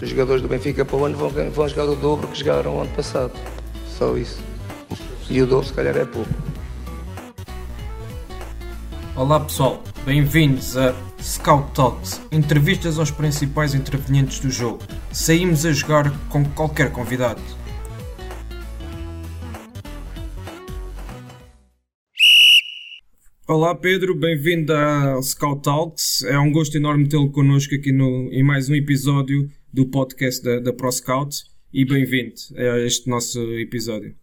Os jogadores do Benfica para o ano vão, vão jogar o dobro que jogaram o ano passado. Só isso. E o dobro se calhar é pouco. Olá pessoal, bem-vindos a Scout Talks, entrevistas aos principais intervenientes do jogo. Saímos a jogar com qualquer convidado. Olá Pedro, bem-vindo ao Scout Talks. É um gosto enorme tê-lo connosco aqui no, em mais um episódio do podcast da, da Pro Scout e bem-vindo a este nosso episódio.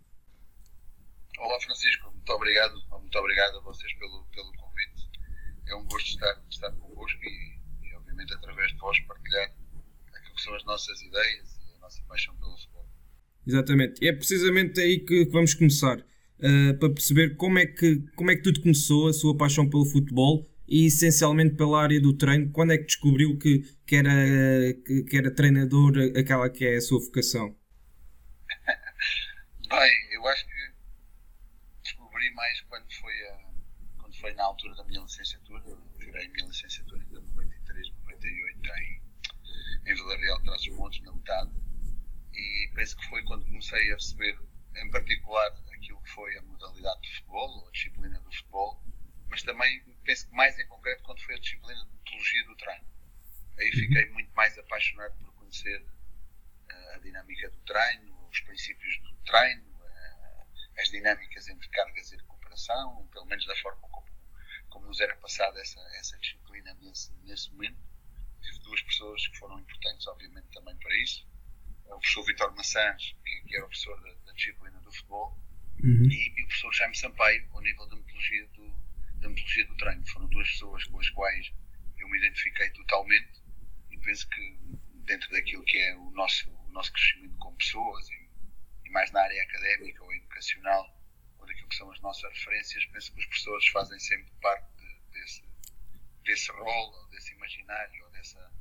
Olá Francisco, muito obrigado, muito obrigado a vocês pelo, pelo convite. É um gosto estar, estar convosco e, e, obviamente, através de vós, partilhar aquilo que são as nossas ideias e a nossa paixão pelo futebol. Exatamente, e é precisamente aí que vamos começar, uh, para perceber como é, que, como é que tudo começou, a sua paixão pelo futebol e essencialmente pela área do treino. Quando é que descobriu que, que, era, que, era treinador, aquela que é a sua vocação? Bem, eu acho que descobri mais quando foi, a, quando foi na altura da minha licenciatura. Eu tirei a minha licenciatura em 93, 98 em, em Vila Real de Trás-os-Montes, na metade. E penso que foi quando comecei a receber, em particular, aquilo que foi a modalidade do futebol, a disciplina do futebol, mas também penso que mais em concreto quando foi a disciplina de metodologia do treino. Aí fiquei muito mais apaixonado por conhecer uh, a dinâmica do treino, os princípios do treino, uh, as dinâmicas entre cargas e recuperação, pelo menos da forma como, como nos era passada essa, essa disciplina nesse, nesse momento. Tive duas pessoas que foram importantes, obviamente, também para isso. O professor Vitor Maçãs, que, que era o professor da, da disciplina do futebol, uhum. e, e, o professor Jaime Sampaio, ao nível da metodologia do, da metodologia do treino. Foram duas pessoas com as quais eu me identifiquei totalmente e penso que dentro daquilo que é o nosso, o nosso crescimento como pessoas e, e mais na área académica ou educacional ou daquilo que são as nossas referências, penso que os professores fazem sempre parte de, desse, desse rol, ou desse imaginário, ou, dessa,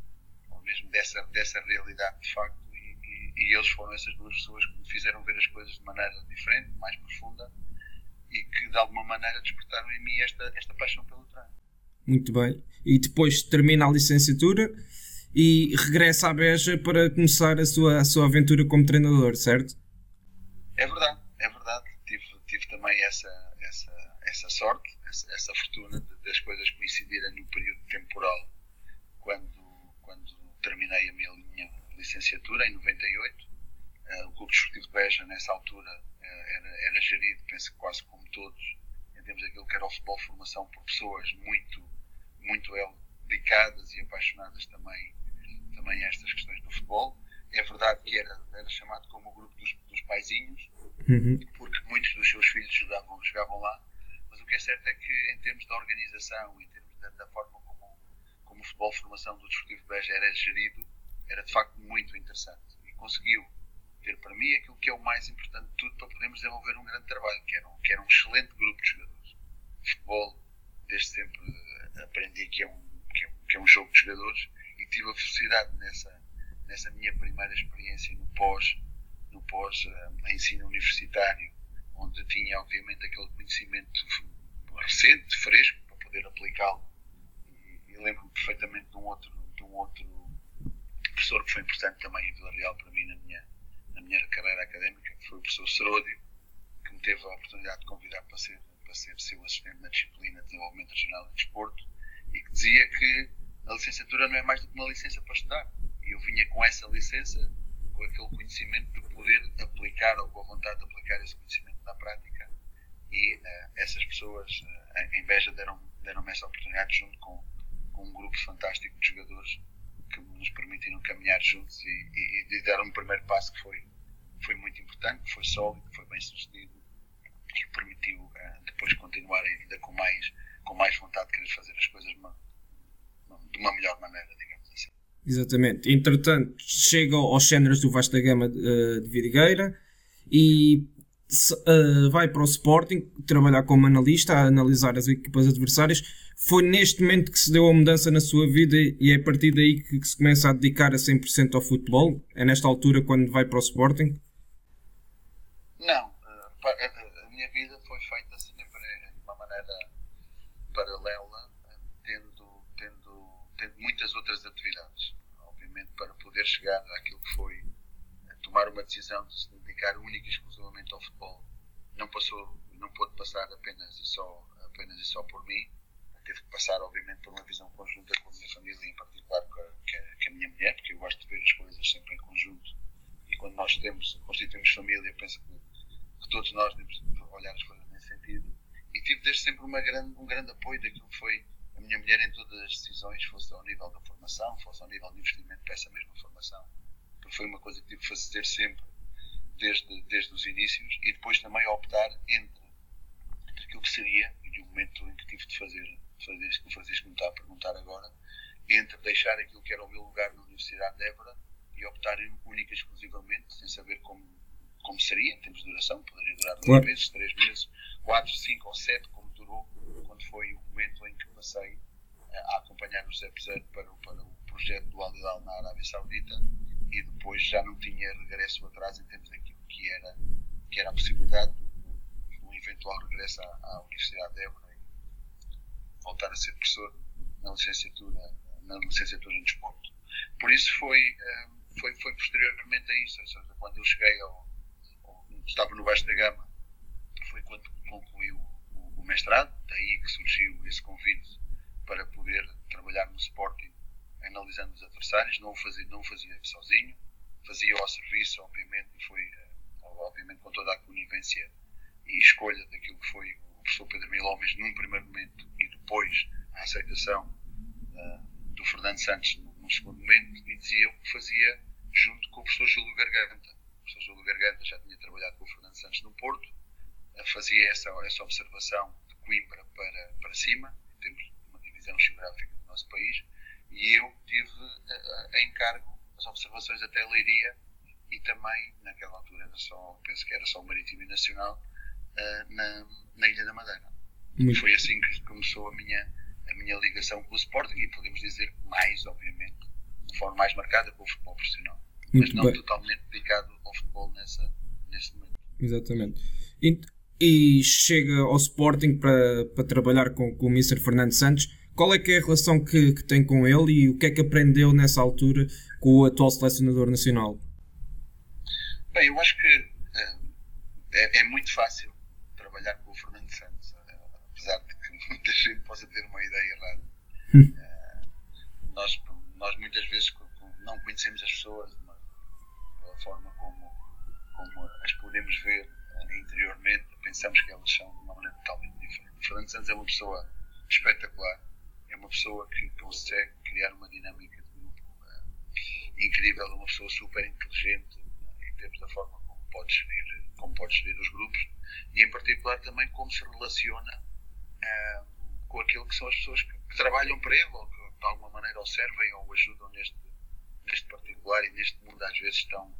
ou mesmo dessa, dessa realidade de facto. E, e, eles foram essas duas pessoas que me fizeram ver as coisas de maneira diferente, mais profunda e que de alguma maneira despertaram em mim esta, esta paixão pelo treino. Muito bem. E depois termina a licenciatura e regressa à Beja para começar a sua, a sua aventura como treinador, certo? É verdade, é verdade. Tive, tive também essa, essa, essa sorte, essa, essa fortuna de, das coisas coincidirem no período temporal quando, quando terminei a minha, minha licenciatura, em 98. Uh, o Clube Desportivo de Beja, nessa altura, era, era gerido, penso que quase como todos, em termos daquilo que era o futebol formação, por pessoas muito, muito dedicadas e apaixonadas também, também a estas questões do futebol. É verdade que era, era chamado como o grupo dos, dos paizinhos, uhum. porque muitos dos seus filhos jogavam, jogavam lá, mas o que é certo é que em termos da organização, em termos da, da forma como, como o futebol formação do Desportivo Beja era gerido, era de facto muito interessante e conseguiu ter para mim aquilo que é o mais importante de tudo para podermos desenvolver um grande trabalho, que era um, que era um excelente grupo de jogadores. Futebol, desde sempre eh, aprendi que é, um, que é, que é um jogo de jogadores e tive a felicidade nessa, nessa minha primeira experiência no pós, no pós uh, ensino universitário, onde tinha obviamente aquele conhecimento recente, fresco, para poder aplicá-lo. E, e lembro-me perfeitamente de um outro, de um outro professor que foi importante também em Vila Real para mim na minha, minha carreira académica, foi o professor Seródio, que me teve a oportunidade de convidar para ser, para ser seu assistente na disciplina de desenvolvimento regional de desporto e que dizia que a licenciatura não é mais do que uma licença para estudar. E eu vinha com essa licença, com aquele conhecimento de poder aplicar ou com a vontade de aplicar esse conhecimento na prática. E uh, essas pessoas uh, em Beja deram-me deram essa oportunidade junto com, com um grupo fantástico de jogadores que nos permitiram caminhar juntos e, e, e deram um primeiro passo que foi, foi muito importante, foi sólido, foi bem sucedido e permitiu uh, depois continuar ainda com mais, com mais vontade de querer fazer as coisas de uma, de uma melhor maneira, digamos assim. Exatamente. Entretanto, chega aos cenas do Vasta Gama uh, de Vidigueira e uh, vai para o Sporting trabalhar como analista, a analisar as equipas adversárias. Foi neste momento que se deu a mudança na sua vida e é a partir daí que se começa a dedicar a 100% ao futebol? É nesta altura quando vai para o Sporting? Não. A minha vida foi feita sempre de uma maneira paralela, tendo, tendo, tendo muitas outras atividades. Obviamente, para poder chegar àquilo que foi tomar uma decisão de se dedicar única e exclusivamente ao futebol não passou, não pôde passar apenas e só, apenas e só por mim. Teve que passar, obviamente, por uma visão conjunta com a minha família, em particular com a, com a minha mulher, porque eu gosto de ver as coisas sempre em conjunto. E quando nós temos, constituímos família, penso que, que todos nós devemos olhar as coisas nesse sentido. E tive desde sempre uma grande, um grande apoio daquilo que foi a minha mulher em todas as decisões, fosse ao nível da formação, fosse ao nível de investimento para essa mesma formação. Porque foi uma coisa que tive que fazer sempre desde, desde os inícios e depois também optar entre, entre aquilo que seria, e o momento em que tive de fazer, fazer isso que me está a perguntar agora, entre deixar aquilo que era o meu lugar na Universidade de Évora e optar única e exclusivamente, sem saber como, como seria, em termos de duração, poderia durar dois claro. meses, três meses, quatro, cinco ou sete, como durou, quando foi o momento em que passei a acompanhar o José Peseiro para, para o projeto do Al Hilal na Arábia Saudita e depois já não tinha regresso atrás em termos daquilo que era, que era a possibilidade do, do eventual regresso à, à, Universidade de Évora e voltar a ser professor na licenciatura, na licenciatura em desporto. Por isso foi, eh, foi, foi posteriormente a isso, ou seja, quando eu cheguei ao estava no Baixo da Gama, foi quando concluí o, o, mestrado, daí que surgiu esse convite para poder trabalhar no Sporting analisando os adversários, não o fazia, não o fazia sozinho, fazia ao serviço, obviamente, e foi, eh, obviamente, com toda a conivência e escolha daquilo que foi o professor Pedro Miló, mas num primeiro momento e depois a aceitação uh, do Fernando Santos num segundo momento, e dizia o que fazia junto com o professor Júlio Garganta. O professor Júlio Garganta já tinha trabalhado com o Fernando Santos no Porto, uh, fazia essa, essa observação de Coimbra para, para cima, em termos de uma divisão geográfica do nosso país, e eu tive a, a encargo as observações até Leiria e também, naquela altura, era só, penso que era só o Marítimo e Nacional, uh, na, na Ilha da Madeira. Muito. Foi assim que começou a minha, a minha ligação com o Sporting e podemos dizer mais, obviamente, de forma mais marcada com o futebol profissional. Muito mas não bem. totalmente dedicado ao futebol nessa, nesse momento. Exatamente. E, e chega ao Sporting para, para trabalhar com, com o Mr. Fernando Santos qual é que é a relação que, que tem com ele e o que é que aprendeu nessa altura com o atual selecionador nacional? Bem, eu acho que é, é, é muito fácil trabalhar com o Fernando Santos, é, apesar de que muita gente possa ter uma ideia errada. É, nós, nós muitas vezes não conhecemos as pessoas da forma como, como as podemos ver é, interiormente, pensamos que elas são de uma maneira totalmente diferente. Fernando Santos é uma pessoa espetacular é uma pessoa que consegue criar uma dinâmica de grupo uh, incrível, é uma pessoa super inteligente uh, em termos da forma como pode, gerir, como pode gerir os grupos e, em particular, também como se relaciona com aquilo que são as pessoas que, que, trabalham para ele ou que, de alguma maneira, o servem ou o ajudam neste, neste particular e neste mundo, às vezes, tão,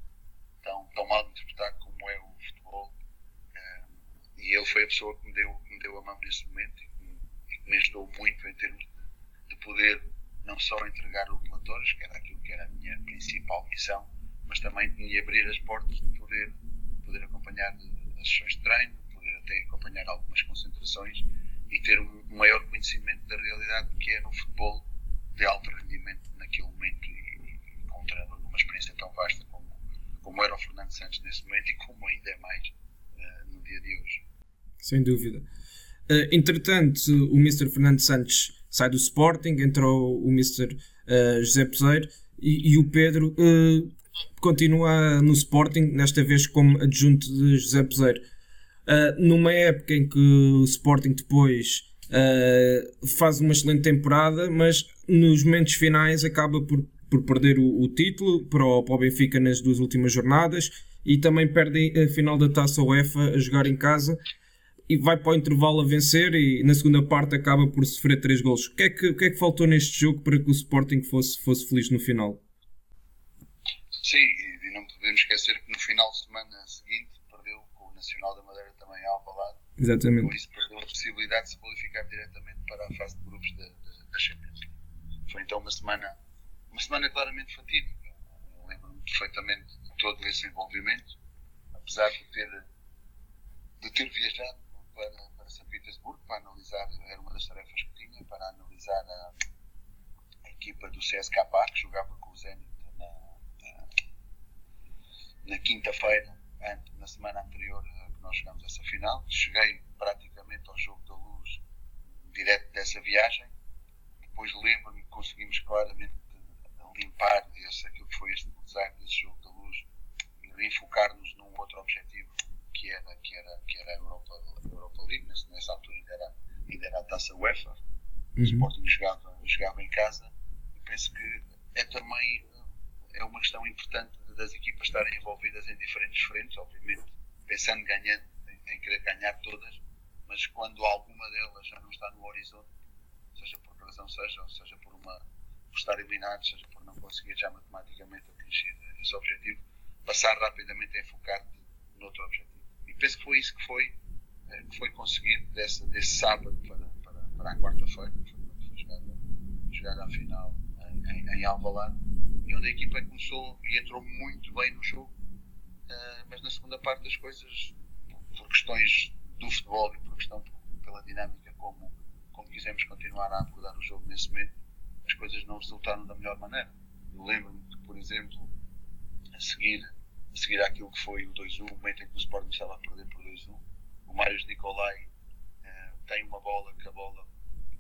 tão, tão mal interpretado como é o futebol. e ele foi a pessoa que me deu, que me deu a mão nesse momento e que, e que me ajudou muito em termos de poder não só entregar os relatórios, que era aquilo que era a minha principal missão, mas também de abrir as portas de poder, poder acompanhar as sessões de treino, poder até acompanhar algumas concentrações e ter um maior conhecimento da realidade que é no futebol de alto rendimento naquele momento e, e com um uma experiência tão vasta como, como era o Fernando Santos nesse momento e como ainda é mais uh, no dia de hoje. Sem dúvida. Uh, entretanto, o Mr. Fernando Santos sai do Sporting, entrou o Mr. Uh, eh, José Peseiro e, e, o Pedro continua no Sporting, nesta vez como adjunto de José Peseiro. Numa época em que o Sporting depois faz uma excelente temporada, mas nos momentos finais acaba por, por perder o, o título para o, para o Benfica nas duas últimas jornadas e também perde a final da Taça UEFA a jogar em casa e vai para o intervalo a vencer e na segunda parte acaba por sofrer três gols. O que é que, que, é que faltou neste jogo para que o Sporting fosse, fosse feliz no final? Sim, e não podemos esquecer que no final de semana seguinte perdeu com o Nacional da Madeira também ao Alvalade. Exatamente. Com isso perdeu a possibilidade de se qualificar diretamente para a fase de grupos da, da, da Champions. Foi então uma semana, uma semana claramente fatídica. Lembro-me perfeitamente de todo esse envolvimento, apesar de ter, de ter viajado para, para São Petersburgo para analisar, era uma das tarefas que tinha, para analisar a, a equipa do CSKA que jogava com o Zenit na quinta-feira, na semana anterior que nós a essa final. Cheguei praticamente ao jogo da luz direto dessa viagem. Depois lembro-me que conseguimos claramente limpar esse, aquilo que foi este design desse jogo da luz e reenfocar-nos num outro objetivo que era, que era, que era a Europa, a Europa League. Nessa, nessa altura ainda era, ainda era a taça UEFA. Uhum. O Sporting jogava, jogava em casa e penso que é também é uma questão importante das equipas estarem envolvidas em diferentes frentes, obviamente pensando ganhando, em, em querer ganhar todas, mas quando alguma delas já não está no horizonte, seja por razão seja, ou seja por, uma, por estar eliminado, seja por não conseguir já matematicamente atingir esse objetivo, passar rapidamente a enfocar-te noutro objetivo. E penso que foi isso que foi, eh, que foi conseguido desse, desse sábado para, para, para a quarta-feira, que foi quando foi jogada, jogada a final em, em, Alvalade e onde a equipa começou e entrou muito bem no jogo, uh, mas na segunda parte das coisas, por questões do futebol e por questão pela dinâmica como, como quisemos continuar a abordar o jogo nesse momento, as coisas não resultaram da melhor maneira. Eu lembro-me que, por exemplo, a seguir, a seguir àquilo que foi o 2-1, o momento em que o Sporting estava a perder por 2-1, o Marius Nicolai uh, tem uma bola que a bola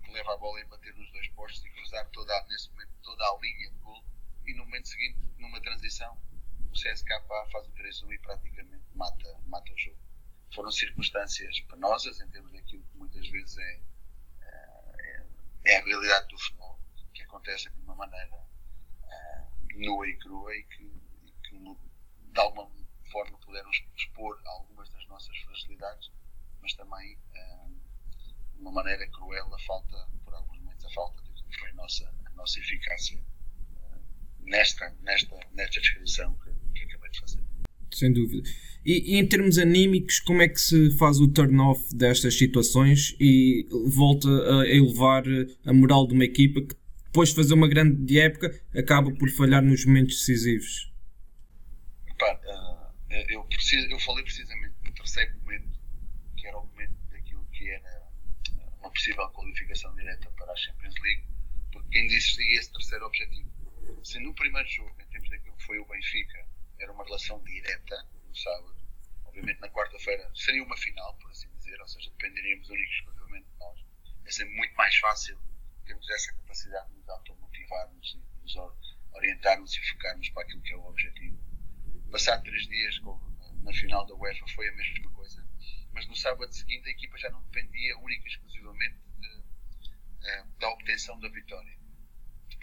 que leva a bola a bater nos dois postos e cruzar toda, nesse momento toda a linha de gol e no momento seguinte, numa transição, o CSK faz o 3-1 e praticamente mata, mata o jogo. Foram circunstâncias penosas em termos daquilo que muitas vezes é, é, é a realidade do futebol, acontece de uma maneira uh, nua e crua e que, e que de alguma forma puderam expor algumas das nossas fragilidades, mas também uh, de uma maneira cruel a falta, por alguns momentos, a falta de que foi a nossa, a nossa eficácia nesta, nesta, nesta descrição que, que acabei de fazer. Sem dúvida. E, e, em termos anímicos, como é que se faz o turn-off destas situações e volta a elevar a moral de uma equipa que depois de fazer uma grande época acaba por falhar nos momentos decisivos? uh, eu, preciso, eu falei precisamente no terceiro momento, que era o momento daquilo que era uma possível qualificação direta para a Champions League, porque ainda existia esse terceiro objetivo se no primeiro jogo, em termos daquilo que foi o Benfica, era uma relação direta no sábado, obviamente na quarta-feira seria uma final, por assim dizer, ou seja, dependeríamos única e exclusivamente de nós. É sempre muito mais fácil termos essa capacidade de nos automotivarmos e nos orientarmos e focarmos para aquilo que é o objetivo. Passar três dias na final da UEFA foi a mesma coisa, mas no sábado seguinte a equipa já não dependia única e exclusivamente de, eh, da obtenção da vitória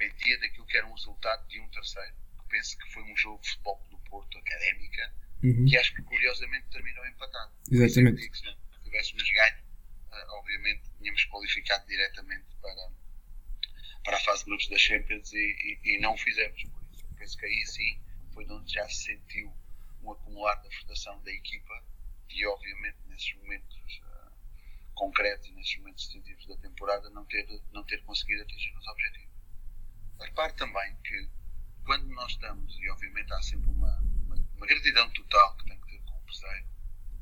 dependia daquilo que era um resultado de um terceiro. Penso que foi um jogo de futebol do Porto Académica, uhum. que acho que curiosamente terminou empatado. Exatamente. se tivéssemos ganho, uh, obviamente tínhamos qualificado diretamente para, para a fase de grupos da Champions e, e, e não o fizemos. Por isso, penso que aí sim foi onde já se sentiu um acumular da frustração da equipa e obviamente nesses momentos uh, concretos e nesses momentos decisivos da temporada não ter, não ter conseguido atingir os objetivos. Repare também que quando nós estamos, e obviamente há sempre uma, uma, uma gratidão total que tem que ter com o Peseiro,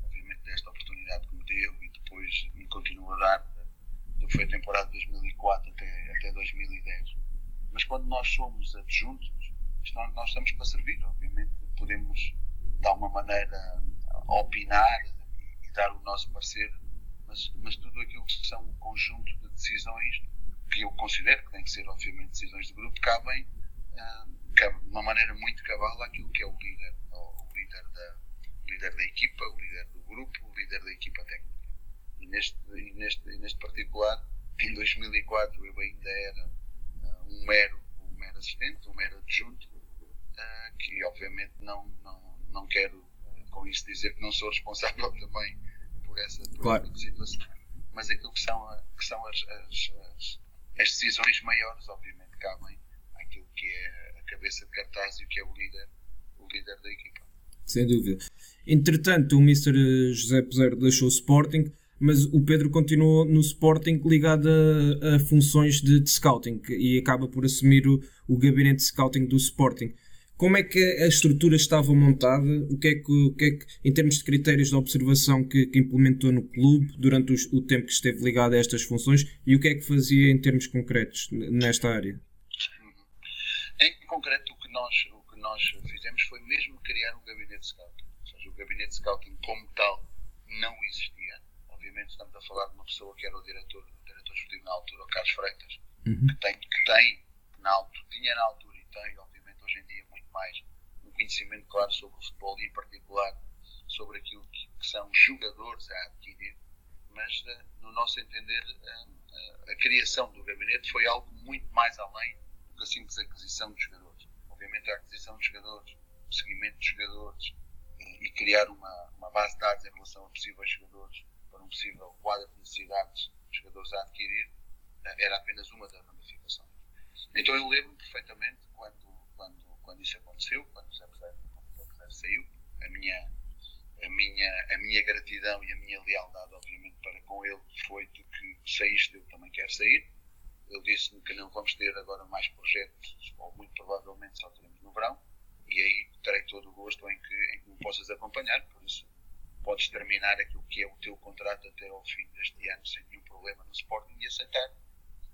obviamente desta oportunidade que me deu e depois me continua a dar que foi a temporada de 2004 até, até 2010. Mas quando nós somos adjuntos, nós, nós estamos para servir, obviamente podemos de alguma maneira opinar e, e dar o nosso parecer, mas, mas tudo aquilo que são um conjunto de decisões que eu considero que têm que ser, obviamente, decisões de grupo, cabem cabe de uma maneira muito cabal àquilo que é o líder, o, o líder, da, o líder da equipa, o líder do grupo, o líder da equipa técnica. E neste, e neste, e neste particular, em 2004, eu ainda era uh, um, mero, um mero assistente, um mero adjunto, uh, que obviamente não, não, não quero com isso dizer que não sou responsável também por essa, por Claro. situação. Mas aquilo que são, a- que são as, as, as, as decisões maiores, obviamente, cabem àquilo que é a cabeça de cartaz e o que é o líder, o líder da equipa. Sem dúvida. Entretanto, o Mr. José Peseiro deixou o Sporting, mas o Pedro continuou no Sporting ligado a, a funções de, de scouting e acaba por assumir o, o gabinete de scouting do Sporting. Como é que a estrutura estava montada? O que é que, o que, é que em termos de critérios de observação que, que implementou no clube durante os- o tempo que esteve ligado a estas funções e o que é que fazia em termos concretos nesta área? Em concreto, o que nós, o que nós fizemos foi mesmo criar um gabinete de scouting. Ou seja, o gabinete de scouting como tal não existia. Obviamente estamos a falar de uma pessoa que era o diretor, o diretor esportivo na altura, o Carlos Freitas, que tem, que tem na altura, tinha na altura e tem, obviamente, hoje em dia muito mais um conhecimento claro sobre o futebol e em particular sobre aquilo que, que são os jogadores a adquirir, mas eh, no nosso entender eh, eh, a criação do gabinete foi algo muito mais além do que a simples aquisição de jogadores. Obviamente a aquisição de jogadores, o seguimento de jogadores e criar uma, uma base de dados em relação a possíveis jogadores possível quadro de necessidades de jogadores a adquirir eh, era apenas uma das ramificações. Então eu lembro perfeitamente quando, quando, quando isso aconteceu, quando o Zé Peseiro saiu, a minha, a, minha, a minha gratidão e a minha lealdade, obviamente, para com ele foi de que saíste, eu também quero sair. Ele disse-me que não vamos ter agora mais projetos, ou muito provavelmente só teremos no verão, e aí terei todo o gosto em que, em que me possas acompanhar, por isso podes terminar aquilo que é o teu contrato até ao fim deste ano sem nenhum problema no Sporting e aceitar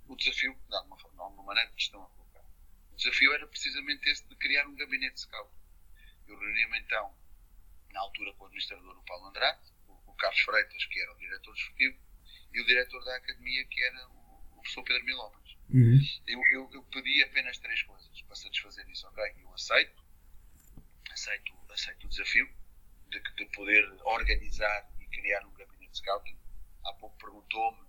o desafio, de alguma, forma, de alguma maneira, que estão a colocar. O desafio era precisamente esse de criar um gabinete de scout. Eu reuni-me então, na altura, com o administrador, o Paulo Andrade, o, Carlos Freitas, que era o diretor desportivo, e o diretor da academia, que era o, o professor Pedro Milómenes. Eu, eu, eu pedi apenas três coisas para satisfazer isso. Ok, eu aceito, aceito, aceito o desafio de, de poder organizar e criar um gabinete de scouting. Há pouco perguntou-me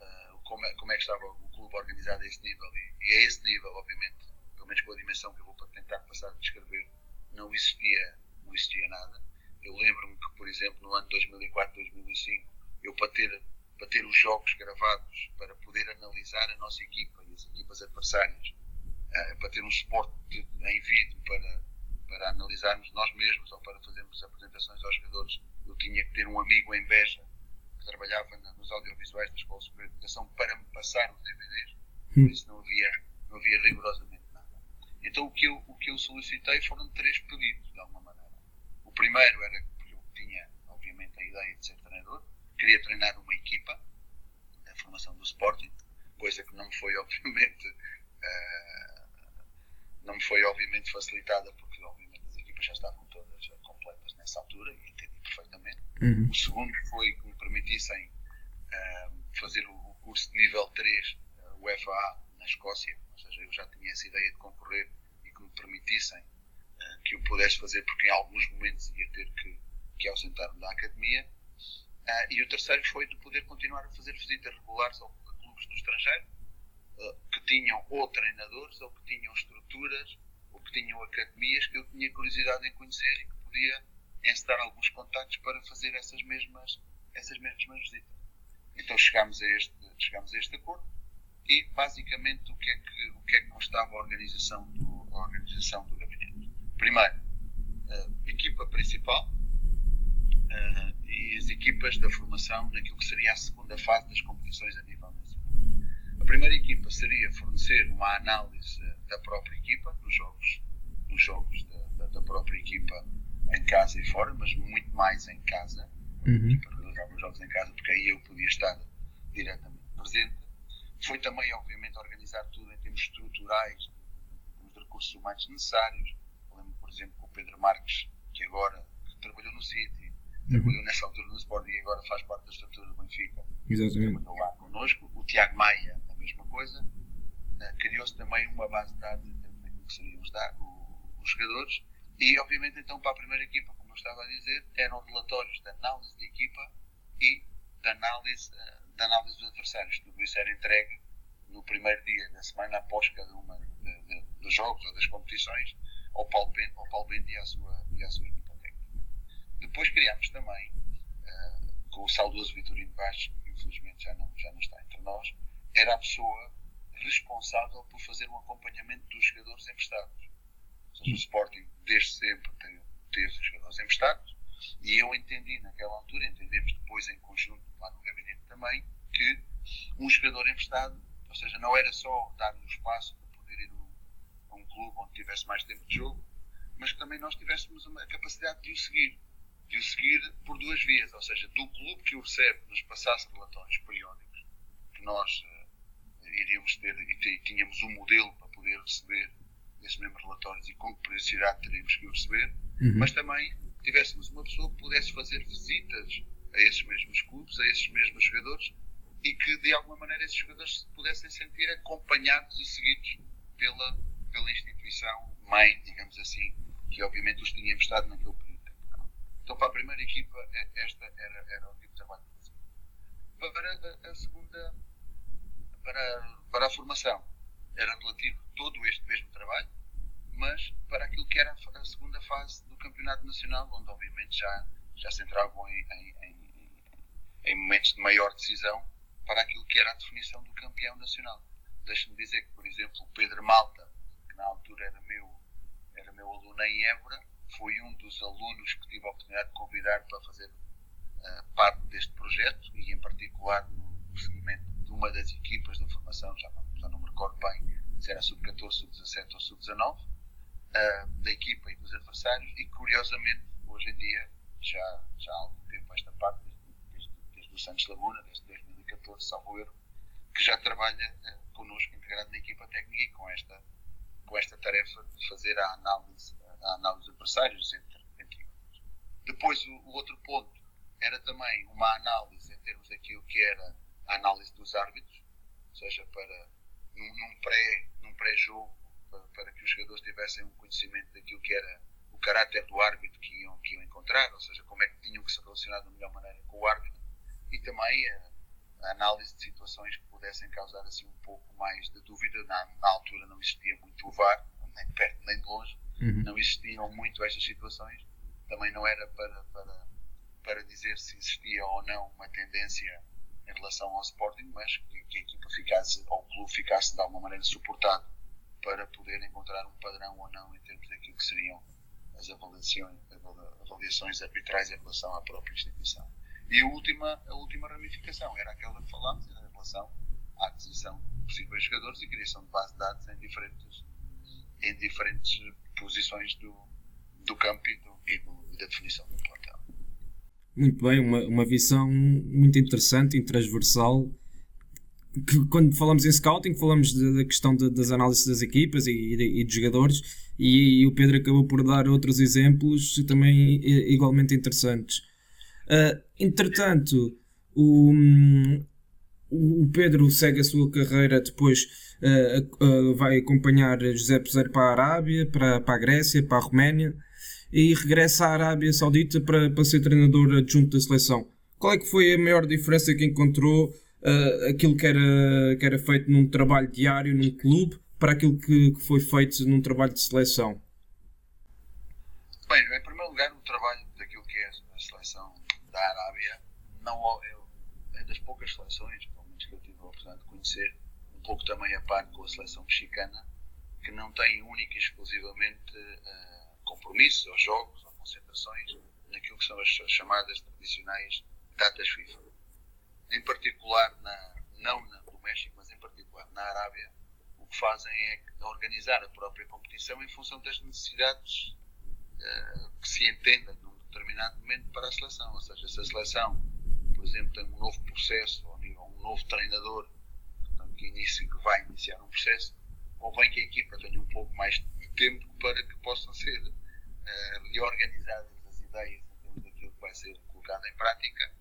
ah, como, é, como é que estava o clube organizado a esse nível e, e a esse nível, obviamente, pelo menos com a dimensão que eu vou tentar passar a descrever, não existia, não existia nada. Eu lembro-me que, por exemplo, no ano 2004, 2005, eu para ter, para ter os jogos gravados, para poder analisar a nossa equipa e as equipas adversárias, eh, para ter um suporte em vídeo para, para analisarmos nós mesmos ou para fazermos apresentações aos jogadores, eu tinha que ter um amigo em Beja que trabalhava na- nos audiovisuais da Escola Superior de Educação para me passar os DVDs, por isso não havia, não havia rigorosamente nada. Então o que, eu, o que eu solicitei foram três pedidos, de alguma maneira. O primeiro era porque eu tinha, obviamente, a ideia de ser treinador, queria treinar uma equipa, a formação do Sporting, coisa que não me foi, obviamente, eh, não me foi, obviamente, facilitada, as equipas já estavam todas eh, completas nessa altura e entendi perfeitamente. O segundo foi que me permitissem eh, fazer o, o curso de nível 3, eh, o FA, na Escócia, ou seja, eu já tinha essa ideia de concorrer e que me permitissem eh, que eu pudesse fazer, porque em alguns momentos ia ter que, que ausentar-me da academia. E o terceiro foi de poder continuar a fazer visitas regulares a clubes do estrangeiro que tinham ou treinadores, ou que tinham estruturas, que tinham academias que eu tinha curiosidade em conhecer e que podia encetar alguns contactos para fazer essas mesmas, essas mesmas visitas. Então chegámos a este, chegámos a este acordo e basicamente o que é que, o que, é que constava a organização do, a organização do gabinete. Primeiro, a equipa principal, eh, e as equipas da formação naquilo que seria a segunda fase das competições a nível nacional. A primeira equipa seria fornecer uma análise da própria equipa, nos jogos, nos jogos da, da- da própria equipa em casa e fora, mas muito mais em casa. A equipa realizava os jogos em casa, porque aí eu podia estar diretamente presente. Foi também, obviamente, organizar tudo em termos estruturais, os recursos humanos necessários. Lembro, por exemplo, que o Pedro Marques, que agora que trabalhou no City, trabalhou nessa altura no Sporting e agora faz parte da estrutura do Benfica, Exatamente. trabalhou lá connosco. O Tiago Maia, a mesma coisa. Eh, Criou-se também uma base de dados em termos que seriam os, os jogadores. E, obviamente, então, para a primeira equipa, como eu estava a dizer, eram relatórios de análise de equipa e de análise, eh, de análise dos adversários. Tudo isso era entregue no primeiro dia da semana após cada uma de- de- dos jogos ou das competições ao Paulo Bento, ao Paulo Bento e, à sua, e à sua equipa técnica. Depois criámos também, eh, com o saudoso Vitorino Bastos, que infelizmente já não, já não está entre nós, era a pessoa responsável por fazer um acompanhamento dos jogadores emprestados. Seja, o Sporting desde sempre teve, teve jogadores emprestados e eu entendi naquela altura, entendemos depois em conjunto lá no gabinete também, que um jogador emprestado, ou seja, não era só dar-lhe o espaço para poder ir a um clube onde tivesse mais tempo de jogo, mas que também nós tivéssemos a capacidade de o seguir. De o seguir por duas vias, ou seja, do clube que o recebe nos passasse relatórios periódicos, que nós uh, iríamos ter e tínhamos um modelo para poder receber esses mesmos relatórios e com que periodicidade teríamos que o receber, uhum. mas também tivéssemos uma pessoa que pudesse fazer visitas a esses mesmos clubes, a esses mesmos jogadores e que de alguma maneira esses jogadores se pudessem sentir acompanhados e seguidos pela, pela instituição mãe, digamos assim, que obviamente os tinha emprestado naquele período. Então, para a primeira equipa, é, esta era, era o tipo de trabalho que fazia. Para a, segunda, para, para a formação, era relativo todo este mesmo trabalho, mas para aquilo que era a segunda fase do Campeonato Nacional, onde obviamente já, já se entravam em, em, em, em momentos de maior decisão para aquilo que era a definição do campeão nacional. Deixe-me dizer que, por exemplo, o Pedro Malta, que na altura era meu, era meu aluno em Évora, foi um dos alunos que tive a oportunidade de convidar para fazer uh, parte deste projeto e, em particular, no seguimento de uma das equipas da formação, já não, já não me recordo bem se era sub-14, sub-17 ou sub-19, uh, da equipa e dos adversários, e curiosamente, hoje em dia, já, já há algum tempo esta parte, desde, desde, o Santos Laguna, desde 2014, salvo erro, que já trabalha uh, connosco, integrado na equipa técnica e com esta, com esta tarefa de fazer a análise, a análise adversários, entre, entre outros. Depois, o, o outro ponto era também uma análise em termos daquilo que era a análise dos árbitros, ou seja, para num, num pré num pré-jogo para, para, que os jogadores tivessem um conhecimento daquilo que era o caráter do árbitro que iam, que iam encontrar, ou seja, como é que tinham que se relacionar da melhor maneira com o árbitro e também a, a análise de situações que pudessem causar assim um pouco mais de dúvida. Na, na altura não existia muito o VAR, nem perto nem de longe, uhum. não existiam muito estas situações. Também não era para, para, para dizer se existia ou não uma tendência em relação ao Sporting, mas que, que a equipa ficasse, ou o clube ficasse de alguma maneira suportado para poder encontrar um padrão ou não em termos daquilo que seriam as avaliações, avaliações arbitrais em relação à própria instituição. E a última, a última ramificação era aquela que falámos em relação à aquisição de possíveis jogadores e criação de base de dados em diferentes, em diferentes posições do, do campo e, do, e, da definição do plantel. Muito bem, uma, uma visão muito interessante e transversal. Que, quando falamos em scouting, falamos da questão de, das análises das equipas e, e, e dos jogadores, e, e, o Pedro acabou por dar outros exemplos também igualmente interessantes. Uh, entretanto, o, o Pedro segue a sua carreira depois. Uh, uh, vai acompanhar José Peseiro para a Arábia, para, para a Grécia, para a Roménia e regressa à Arábia Saudita para, para ser treinador adjunto da seleção. Qual é que foi a maior diferença que encontrou uh, aquilo que era, que era feito num trabalho diário num clube para aquilo que, que foi feito num trabalho de seleção? Bem, em primeiro lugar, o trabalho daquilo que é a seleção da Arábia não é, é das poucas seleções, pelo menos que eu tive a oportunidade de conhecer, um pouco também a par com a seleção mexicana, que não tem única e exclusivamente uh, compromissos, ou jogos, ou concentrações, naquilo que são as, chamadas tradicionais datas FIFA. Em particular, na, não na, no México, mas em particular na Arábia, o que fazem é organizar a própria competição em função das necessidades uh, que se entendem num determinado momento para a seleção. Ou seja, se a seleção, por exemplo, tem um novo processo, ou um novo treinador portanto, que, inicia, que vai iniciar um processo, convém que a equipa tenha um pouco mais de tempo para que possam ser uh, reorganizadas as ideias daquilo que vai ser colocado em prática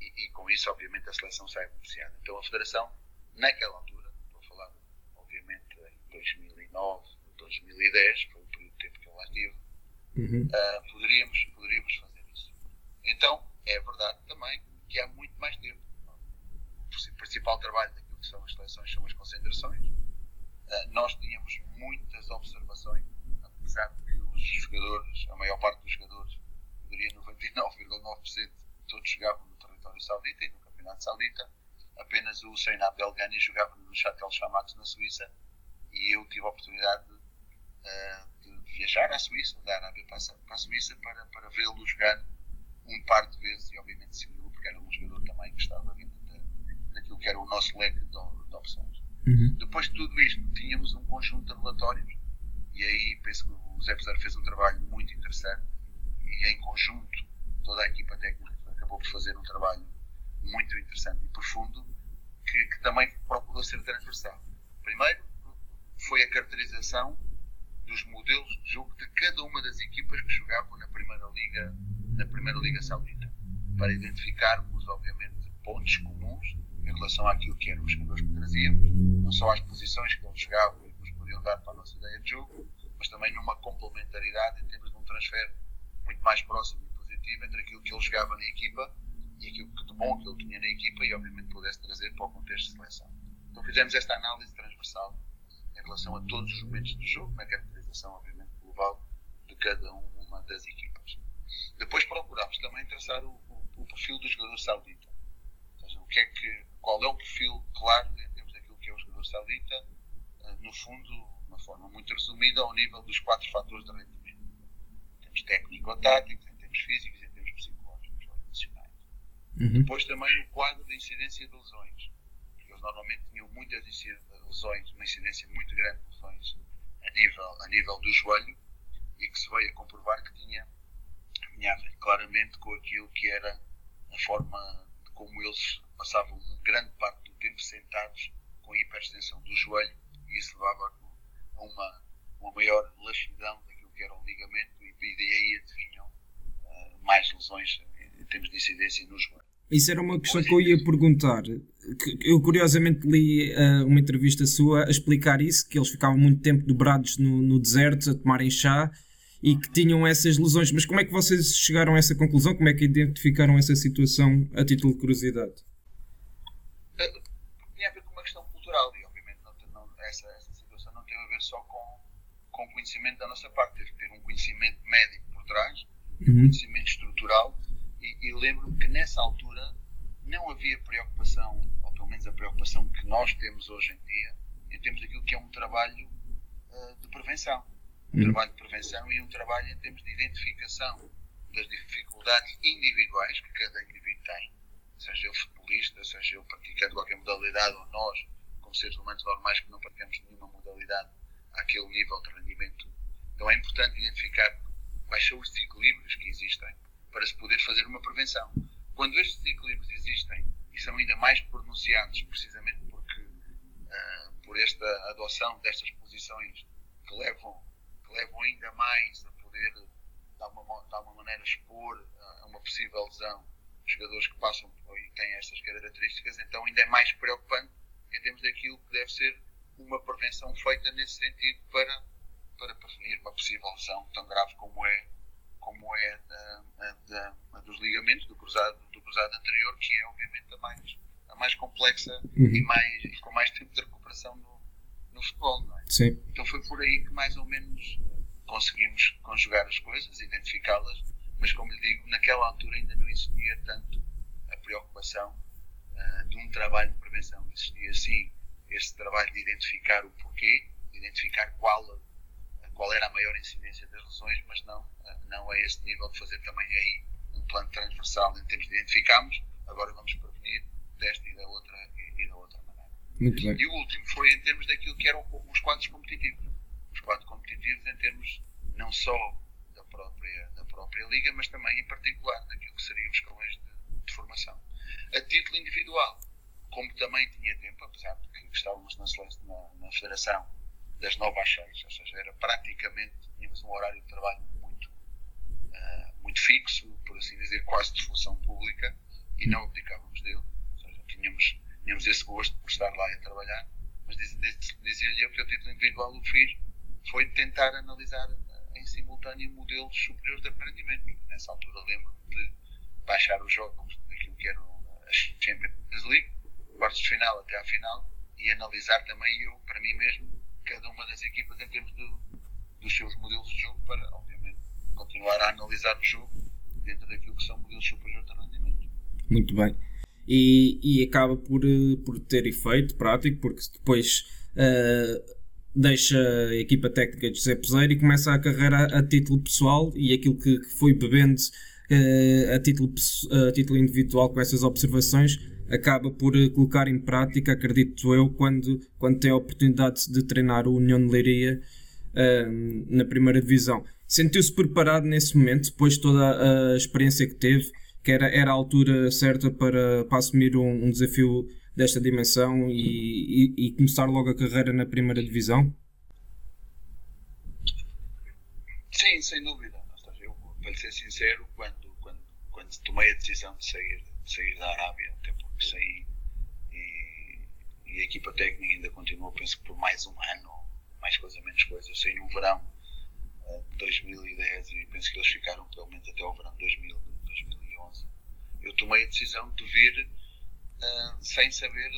e, e, com isso, obviamente, a seleção sai beneficiada. Então, a Federação, naquela altura, estou a falar, obviamente, em 2009, 2010, foi o período de tempo que eu lá estive, uhum. uh, poderíamos, poderíamos fazer isso. Então, é verdade também que há muito mais tempo. O principal trabalho daquilo que são as seleções são as concentrações. Uh, nós tínhamos muitas observações, apesar de os jogadores, a maior parte dos jogadores, eu diria 99,9%, todos jogavam no território Saudita e no Campeonato Saudita. Apenas o Hussein Abdelghani jogava no Chatel Chamax na Suíça e eu tive a oportunidade uh, de viajar à Suíça, da Arábia para a Suíça, para, para vê-lo jogar um par de vezes e obviamente segui-lo porque era um jogador também que estava dentro daquilo que era o nosso leque de, de opções. Uhum. Depois de tudo isto, tínhamos um conjunto de relatórios e aí penso que o Zé Pesar fez um trabalho muito interessante e em conjunto toda a equipa técnica acabou por fazer um trabalho muito interessante e profundo que, que também procurou ser transversal. Primeiro, foi a caracterização dos modelos de jogo de cada uma das equipas que jogavam na Primeira Liga, na Primeira Liga Saudita, para identificarmos, obviamente, pontos comuns em relação àquilo que eram os jogadores que trazíamos, não só às posições que eles jogavam e que nos podiam dar para a nossa ideia de jogo, mas também numa complementaridade em termos de um transfer muito mais próximo e positivo entre aquilo que ele jogava na equipa e aquilo que de bom que ele tinha na equipa e obviamente pudesse trazer para o contexto de seleção. Então fizemos esta análise transversal em relação a todos os momentos do jogo, na caracterização obviamente global de cada uma das equipas. Depois procurámos também traçar o, o, o perfil do jogador saudita. Ou seja, o que é que, qual é o perfil claro em termos daquilo que é o jogador saudita, eh, no fundo, de uma forma muito resumida, ao nível dos quatro fatores de rendimento. Em termos técnico-táticos, em termos físicos, em termos psicológicos ou emocionais. Uhum. Depois também o quadro de incidência de lesões. Eles normalmente tinham muitas lesões, uma incidência muito grande de lesões a nível, a nível do joelho e que se veio a comprovar que tinha, tinha a ver claramente com aquilo que era a forma de como eles passavam grande parte do tempo sentados com a hiperextensão do joelho e isso levava a uma, uma maior laxidão daquilo que era o ligamento e daí adivinham uh, mais lesões em termos de incidência no joelho. Isso era uma questão que eu ia perguntar. Eu curiosamente li uh, uma entrevista sua a explicar isso, que eles ficavam muito tempo dobrados no, no deserto a tomarem chá e que tinham essas lesões. Mas como é que vocês chegaram a essa conclusão? Como é que identificaram essa situação a título de curiosidade? Tinha a ver com uma questão cultural e obviamente não, não, essa, essa situação não tem a ver só com, com conhecimento da nossa parte, teve que ter um conhecimento médico por trás, uhum. um conhecimento estrutural e, e lembro-me que nessa altura não havia preocupação, ou pelo menos a preocupação que nós temos hoje em dia, em termos daquilo que é um trabalho uh, de prevenção. Um uhum. trabalho de prevenção e um trabalho em termos de identificação das dificuldades individuais que cada indivíduo tem, seja ele futebolista, seja ele praticando qualquer modalidade, ou nós, como seres humanos normais que não praticamos nenhuma modalidade àquele nível de rendimento. Então é importante identificar quais são os desequilíbrios que existem para se poder fazer uma prevenção. Quando estes desequilíbrios existem e são ainda mais pronunciados, precisamente porque uh, por esta adoção destas posições que levam, que levam ainda mais a poder, de alguma, de alguma maneira, expor a uma possível lesão jogadores que passam e têm estas características, então ainda é mais preocupante em termos daquilo que deve ser uma prevenção feita nesse sentido para, para prevenir uma possível lesão tão grave como é como é a, a, a, dos ligamentos do cruzado, do cruzado anterior, que é obviamente a mais, a mais complexa uhum. e, mais, e com mais tempo de recuperação no, no futebol. É? Então foi por aí que mais ou menos conseguimos conjugar as coisas, identificá-las, mas como lhe digo, naquela altura ainda não existia tanto a preocupação uh, de um trabalho de prevenção. Existia sim esse trabalho de identificar o porquê, de identificar qual qual era a maior incidência das lesões, mas não, não a este nível de fazer também aí um plano transversal em termos de identificarmos, agora vamos prevenir desta e da outra, e, e da outra maneira. Muito bem. E o último foi em termos daquilo que eram os quadros competitivos. Os quadros competitivos em termos não só da própria, da própria liga, mas também em particular daquilo que seriam os escalões de, de formação. A título individual, como também tinha tempo, apesar de que estávamos na, na, na federação das 9 às 6, ou seja, era praticamente, tínhamos um horário de trabalho muito, uh, muito fixo, por assim dizer, quase de função pública, e não abdicávamos dele, ou seja, tínhamos, tínhamos esse gosto por estar lá a trabalhar, mas dizia-lhe que o título individual o fiz foi tentar analisar eh, em simultâneo modelos superiores de aprendimento. Nessa altura lembro-me de baixar os jogos daquilo que eram as Champions League, quartos de final até à final, e analisar também eu, para mim mesmo, cada uma das equipas em termos de, dos seus modelos de jogo para, obviamente, continuar a analisar o jogo dentro daquilo que são modelos superiores de rendimento. Muito bem. e, e acaba por, eh, por ter efeito prático, porque depois uh, deixa a equipa técnica de José Peseiro e começa a carreira a, título pessoal e aquilo que, que foi bebendo uh, a, título, a título individual com essas observações acaba por colocar em prática, acredito eu, quando, quando tem a oportunidade de treinar o União de Leiria uh, na primeira divisão. Sentiu-se preparado nesse momento, depois de toda a experiência que teve, que era, era a altura certa para, para assumir um, um desafio desta dimensão e, e, e, começar logo a carreira na primeira divisão? Sim, sem dúvida. Eu, para ser sincero, quando, quando, quando tomei a decisão de sair, de sair da Arábia, até saí e, e a equipa técnica ainda continuou, penso que por mais um ano, mais coisa, menos coisa. Eu saí no verão de 2010 e penso que eles ficaram pelo menos até o verão de 2000, 2011. Eu tomei a decisão de vir uh, sem saber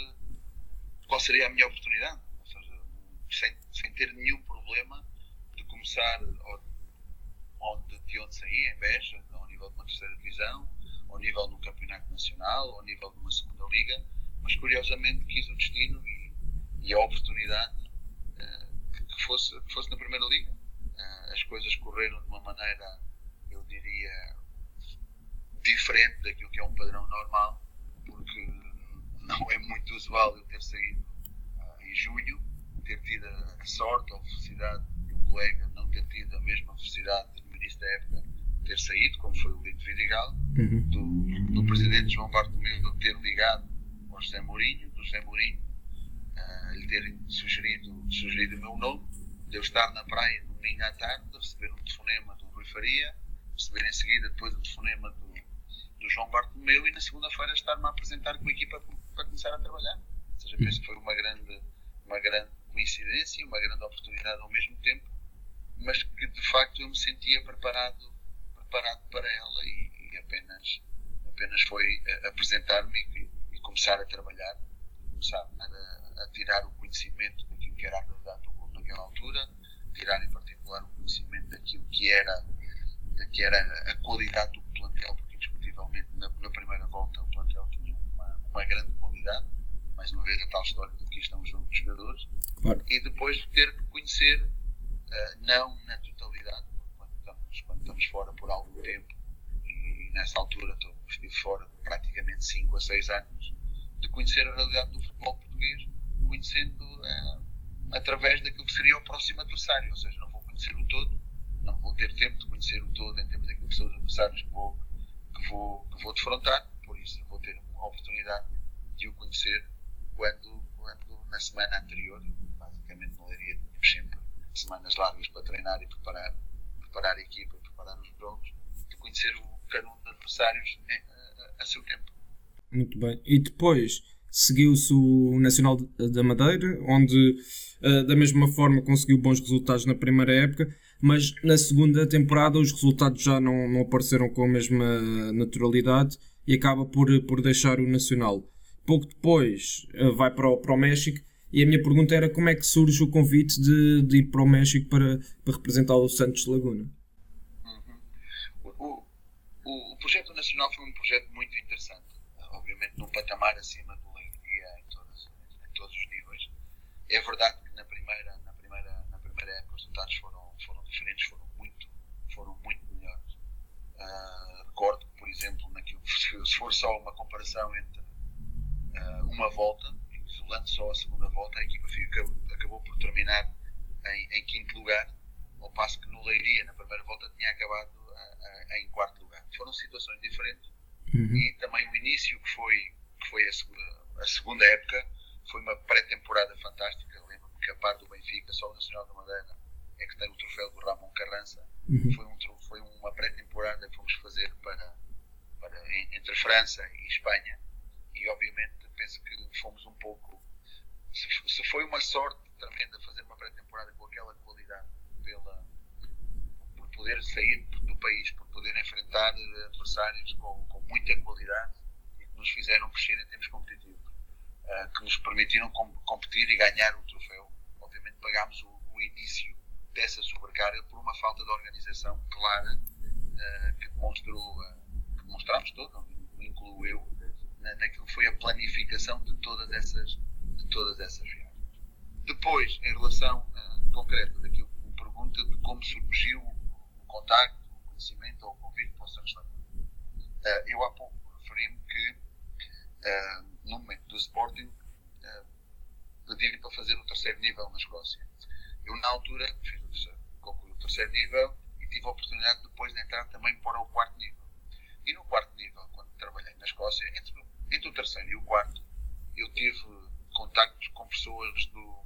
qual seria a minha oportunidade, ou seja, sem, sem ter nenhum problema de começar onde, de onde saí, em Beja, ao nível de uma terceira divisão, ao nível de nacional, ao nível de uma segunda liga, mas curiosamente quis o destino e, e a oportunidade uh, que, fosse, que fosse na primeira liga. Uh, as coisas correram de uma maneira, eu diria, diferente daquilo que é um padrão normal, porque não é muito usual eu ter saído uh, em junho, ter tido a sorte ou a felicidade de um colega não ter tido a mesma felicidade no início da época ter saído, como foi o Lito Vidigal, uhum. do, do presidente João Bartolomeu ter ligado ao José Mourinho, do José Mourinho uh, lhe ter sugerido, sugerido o meu nome, de eu estar na praia domingo à tarde, receber um telefonema do Rui Faria, receber em seguida depois o telefonema do, do João Bartolomeu e na segunda-feira estar-me a apresentar com a equipa para começar a trabalhar. Ou seja, penso que foi uma grande, uma grande coincidência, uma grande oportunidade ao mesmo tempo, mas que de facto eu me sentia preparado, preparado para ela e, e apenas, apenas foi eh, apresentar-me e, e, começar a trabalhar, começar a, a tirar o conhecimento daquilo que era a realidade do mundo naquela altura, tirar em particular o conhecimento daquilo que era, que era a qualidade do plantel, porque indiscutivelmente na, na primeira volta o plantel tinha uma, uma, grande qualidade, mais uma vez a tal história de que estão os jogadores, claro. e depois de ter que conhecer, uh, não na totalidade, estamos, fora por algum tempo, e, nessa altura estive fora praticamente 5 a 6 anos, de conhecer a realidade do futebol português, conhecendo uh, através daquilo que seria o próximo adversário, ou seja, não vou conhecer o todo, não vou ter tempo de conhecer o todo em termos daquilo que são os adversários que vou, que vou, que vou defrontar, por isso vou ter uma oportunidade de o conhecer quando, quando na semana anterior, basicamente Leiria tínhamos sempre semanas largas para treinar e preparar, preparar a equipa, preparar os jogos, de conhecer o, cada um dos adversários a, a, a seu tempo. Muito bem. E depois seguiu-se o Nacional da Madeira, onde uh, da mesma forma conseguiu bons resultados na primeira época, mas na segunda temporada os resultados já não, não apareceram com a mesma naturalidade e acaba por, por deixar o Nacional. Pouco depois uh, vai para o, para o México e a minha pergunta era como é que surge o convite de, de ir para o México para, para representar o Santos Laguna? O, o, projeto nacional foi um projeto muito interessante, obviamente num patamar acima do é verdade que na primeira, na primeira, na primeira época os resultados foram, foram diferentes, foram muito, foram muito melhores. Uh, recordo que, por exemplo, naquilo, se for só uma comparação entre uh, uma volta, isolando só a segunda volta, a equipa acabou, acabou por terminar em, em, quinto lugar, ao passo que no Leiria, na primeira volta, tinha acabado uh, em quarto lugar. Foram situações diferentes. Uhum. E também o início, que foi, que foi a, a segunda época, foi uma pré-temporada fantástica. Lembro-me que a parte do Benfica, só o Nacional da Madeira, é que tem o troféu do Ramon Carrança. Uhum. Foi, um, foi uma pré-temporada que fomos fazer para, para, entre França e Espanha. E obviamente penso que fomos um pouco. Se, se foi uma sorte tremenda fazer uma pré-temporada com aquela qualidade, pela, poder sair do país, por poder enfrentar adversários com, com muita qualidade e que nos fizeram crescer em termos competitivos uh, que nos permitiram com, competir e ganhar o troféu. Obviamente pagámos o, o, início dessa sobrecarga por uma falta de organização clara uh, que demonstrou, uh, que demonstramos todos, incluo eu, na, naquilo que foi a planificação de todas essas, de todas essas viagens. Depois, em relação uh, concreta daquilo que me pergunta de como surgiu contacto, o conhecimento ou o convite o Santos uh, Eu há pouco referi-me que uh, no momento do Sporting uh, pedi para fazer o terceiro nível na Escócia. Eu na altura fiz o terceiro, concluí o terceiro nível e tive a oportunidade depois de entrar também para o quarto nível. E no quarto nível, quando trabalhei na Escócia, entre, entre o terceiro e o quarto, eu tive contactos com pessoas do,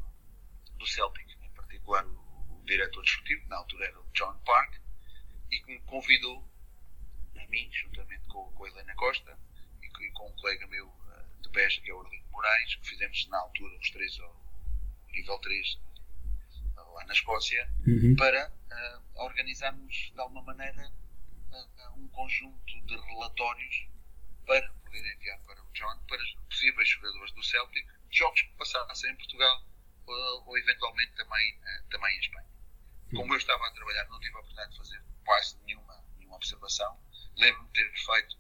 do Celtic, em particular o, o diretor desportivo, na altura era o John Park, e que me convidou, a mim, juntamente com, com a Helena Costa e, e com um colega meu uh, de Beja, que é o Orlando Moraes, que fizemos na altura os três ao nível 3 lá na Escócia, Uhum. para uh, organizarmos de alguma maneira uh, um conjunto de relatórios para poder enviar para o John, para os possíveis jogadores do Celtic, jogos que passassem em Portugal ou, ou eventualmente também, também em Espanha. Como eu estava a trabalhar, não tive a oportunidade de fazer quase nenhuma, nenhuma observação. Lembro-me de ter feito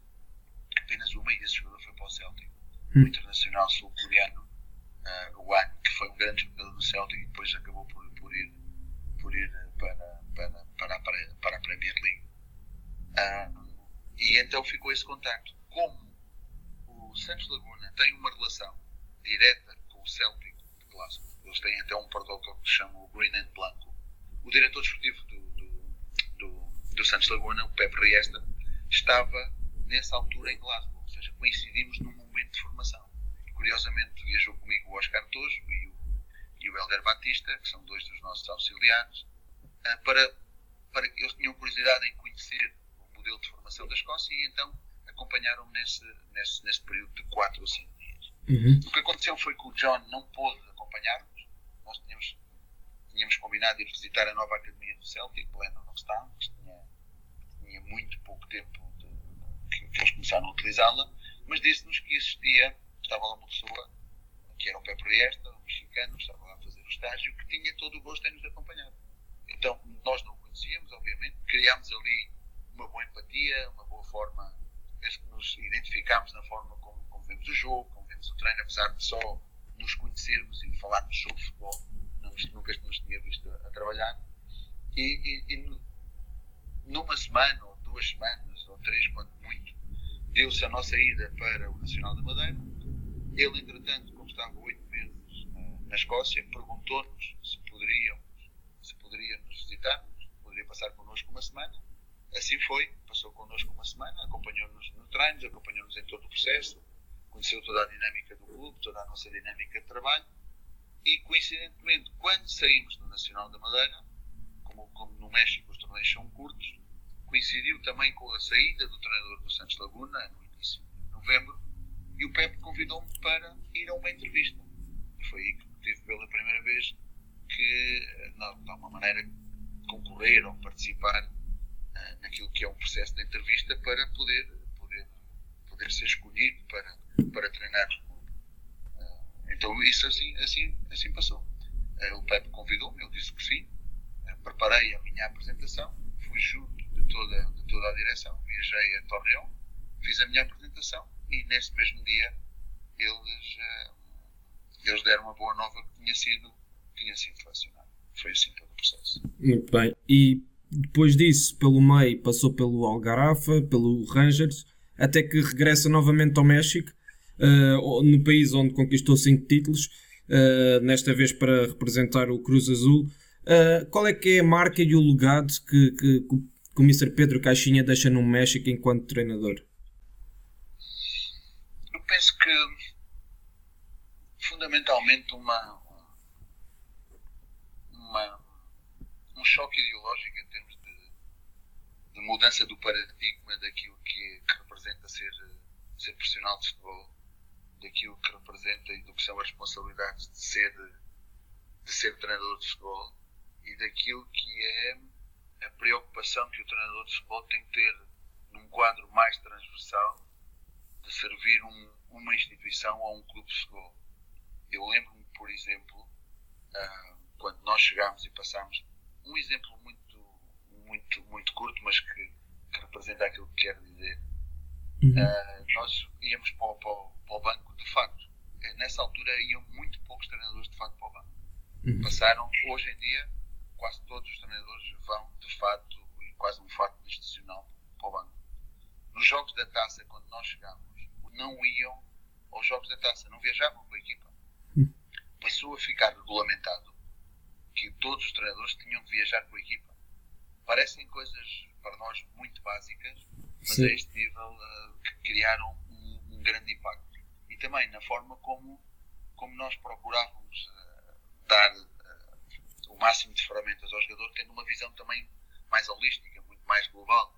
apenas uma e esse jogador foi para o Celtic, o internacional sul-coreano, uh, o Wan, que foi um grande jogador do Celtic e depois acabou por, por ir, por ir para, para, para, para, para a Premier League. Uh, e então ficou esse contacto. Como o Santos Laguna tem uma relação direta com o Celtic de Glasgow, eles têm até um protocolo que se chama o Green and Blanco. O diretor desportivo do, do, Santos Laguna, o Pepe Riesta, estava nessa altura em Glasgow, ou seja, coincidimos num momento de formação. Curiosamente, viajou comigo o Oscar Tojo e o, e o Helder Batista, que são dois dos nossos auxiliares, ah, para, para que eles tinham curiosidade em conhecer o modelo de formação da Escócia e então acompanharam-me nesse, nesse, nesse período de 4 ou 5 dias. Uhum. O que aconteceu foi que o John não pôde acompanhar-nos. Nós tínhamos, tínhamos combinado ir visitar a nova academia do Celtic, Glennockstown, que tinha, muito pouco tempo de, que, que eles começaram a utilizá-la, mas disse-nos que existia, estava lá uma pessoa, que era o Pepe Riesta, um mexicano, estava lá a fazer o estágio, que tinha todo o gosto em nos acompanhar. Então, nós não o conhecíamos, obviamente, criámos ali uma boa empatia, uma boa forma, penso que nos identificámos na forma como, como vemos o jogo, como vemos o treino, apesar de só nos conhecermos e falarmos sobre futebol, não, nunca nos tinha visto a, a trabalhar. E, e, e, numa semana, ou duas semanas, ou três, quando muito, deu-se a nossa ida para o Nacional da Madeira. Ele, entretanto, como estava oito meses na, na Escócia, perguntou-nos se poderíamos, se poderia nos visitar, poderia passar connosco uma semana. Assim foi, passou connosco uma semana, acompanhou-nos no treinos, acompanhou-nos em todo o processo, conheceu toda a dinâmica do clube, toda a nossa dinâmica de trabalho. E, coincidentemente, quando saímos do Nacional da Madeira, como, como no México os torneios são curtos, coincidiu também com a saída do treinador do Santos Laguna, no início de novembro, e o Pepe convidou-me para ir a uma entrevista. E foi aí que tive pela primeira vez que, de alguma maneira, concorrer ou participar uh, naquilo que é um processo de entrevista para poder, poder, poder ser escolhido para, para treinar. Uh, então, isso assim, assim, assim passou. Uh, o Pepe convidou-me, eu disse que sim, preparei a minha apresentação, fui junto de toda, de toda a direção, viajei a Torreão, fiz a minha apresentação e nesse mesmo dia eles, uh, eles deram uma boa nova que tinha sido, tinha sido selecionado. Foi assim todo o processo. Muito bem. E depois disso, pelo meio, passou pelo Algarafa, pelo Rangers, até que regressa novamente ao México, uh, no país onde conquistou cinco títulos, uh, nesta vez para representar o Cruz Azul. Uh, qual é que é a marca e o legado que, que, que o Mr. Pedro Caixinha deixa no México enquanto treinador? Eu penso que fundamentalmente uma, uma um choque ideológico em termos de, de mudança do paradigma daquilo que, que, representa ser, ser profissional de futebol, daquilo que representa e do que são as responsabilidades de ser, de ser treinador de futebol e daquilo que é a preocupação que o treinador de futebol tem que ter num quadro mais transversal de servir um, uma instituição ou um clube de futebol. Eu lembro-me, por exemplo, uh, quando nós chegámos e passámos um exemplo muito, muito, muito curto, mas que, que representa aquilo que quero dizer. uhum. uh, nós íamos para o, para, o, para o, banco de facto. Eh, nessa altura iam muito poucos treinadores de facto para o banco. Uhum. Passaram, hoje em dia, quase todos os treinadores vão de facto, e quase um facto institucional, para o banco. Nos jogos da taça, quando nós chegámos, não iam aos jogos da taça, não viajavam com a equipa. Uhum. Passou a ficar regulamentado que todos os treinadores tinham que viajar com a equipa. Parecem coisas para nós muito básicas, mas Sim. a este nível uh, que criaram um, um, grande impacto. E também na forma como, como nós procurávamos uh, dar o máximo de ferramentas ao jogador, tendo uma visão também mais holística, muito mais global.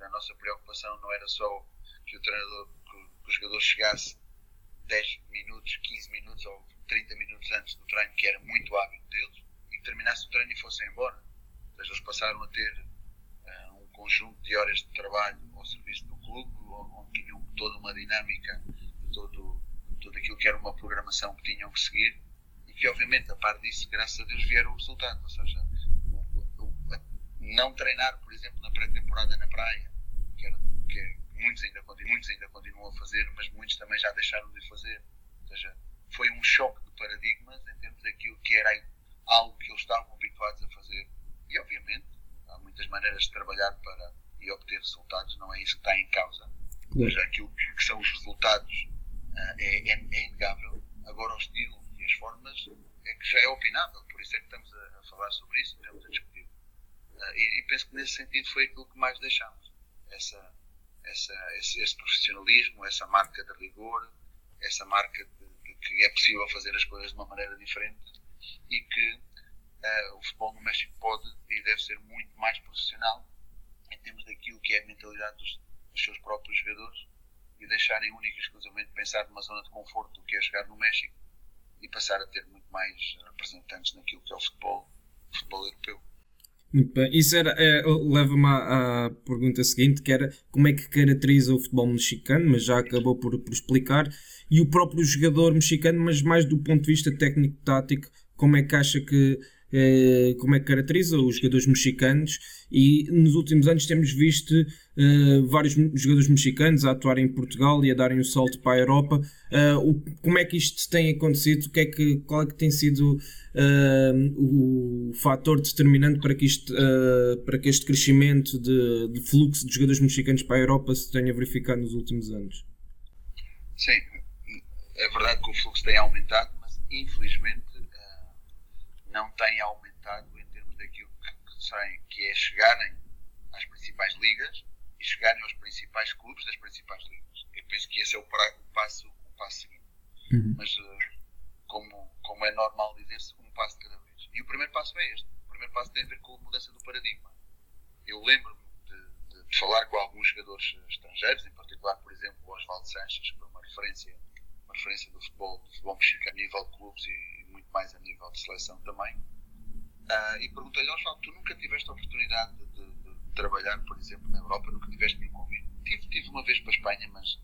A nossa preocupação não era só que o treinador, que, o jogador chegasse 10 minutos, 15 minutos ou 30 minutos antes do treino, que era muito hábito deles, e que terminasse o treino e fossem embora. Ou eles passaram a ter conjunto de horas de trabalho ao serviço do clube, onde tinham toda uma dinâmica, todo, tudo aquilo que era uma programação que tinham que seguir que, obviamente, a par disso, graças a Deus, vieram o resultado. Ou seja, não treinar, por exemplo, na pré-temporada na praia, que, era, que muitos, ainda, muitos ainda continuam a fazer, mas muitos também já deixaram de fazer. Ou seja, foi um choque de paradigmas em termos daquilo que era algo que eles estavam habituados a fazer. E, obviamente, há muitas maneiras de trabalhar para e obter resultados, não é isso que está em causa. Mas aquilo que são os resultados uh, é, é, é, inegável. Agora, o estilo as formas é que já é opinável, por isso é que estamos a, a falar sobre isso, estamos a discutir. Uh, e, e, penso que nesse sentido foi aquilo que mais deixamos. Essa, essa, esse, esse profissionalismo, essa marca de rigor, essa marca de, de que é possível fazer as coisas de uma maneira diferente e que uh, o futebol no México pode e deve ser muito mais profissional em termos daquilo que é a mentalidade dos, dos seus próprios jogadores e deixarem única e exclusivamente pensar numa zona de conforto que é jogar no México e passar a ter muito mais representantes naquilo que é o futebol, o futebol europeu. Muito bem. Isso era, é, leva-me à, à, pergunta seguinte, que era como é que caracteriza o futebol mexicano, mas já acabou por, por explicar, e o próprio jogador mexicano, mas mais do ponto de vista técnico-tático, como é que acha que eh, como é que caracteriza os jogadores mexicanos e nos últimos anos temos visto uh, vários jogadores mexicanos a atuar em Portugal e a darem o um salto para a Europa. Uh, o, como é que isto tem acontecido? O que é que, qual é que tem sido o fator determinante para que, isto, para que este crescimento de, de fluxo de jogadores mexicanos para a Europa se tenha verificado nos últimos anos? Sim, é verdade que o fluxo tem aumentado, mas infelizmente não tem aumentado em termos daquilo que, que, que é chegarem às principais ligas e chegarem aos principais clubes das principais ligas. Eu penso que esse é o, o passo, o passo seguinte. Uhum. Mas, uh, como, como é normal dizer-se, um passo de cada vez. E o primeiro passo é este. O primeiro passo tem a ver com a mudança do paradigma. Eu lembro-me de, de, falar com alguns jogadores estrangeiros, em particular, por exemplo, o Oswaldo Sanches, que foi uma referência, uma referência do futebol, do futebol mexicano a nível de clubes e, mais a nível de seleção também. Uh, e perguntei-lhe, Osvaldo, tu nunca tiveste a oportunidade de, de, de, trabalhar, por exemplo, na Europa, nunca tiveste nenhum convite? Tive, tive uma vez para a Espanha, mas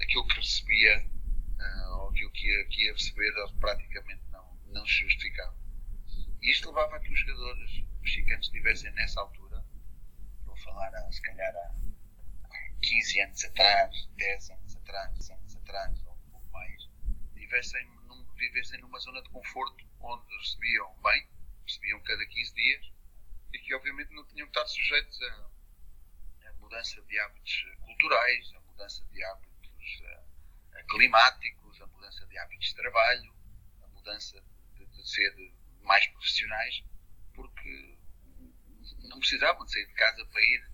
aquilo que recebia, uh, ou aquilo que ia, que ia receber, praticamente não, não se justificava. E isto levava a que os jogadores mexicanos estivessem nessa altura, vou falar há, se calhar há 15 anos atrás, 10 anos atrás, 10 anos atrás, ou um pouco mais, tivessem vivessem numa zona de conforto onde recebiam bem, recebiam cada 15 dias e que obviamente não tinham que estar sujeitos a, a mudança de hábitos culturais, a mudança de hábitos a, a climáticos, a mudança de hábitos de trabalho, a mudança de, de ser mais profissionais, porque não precisavam de sair de casa para ir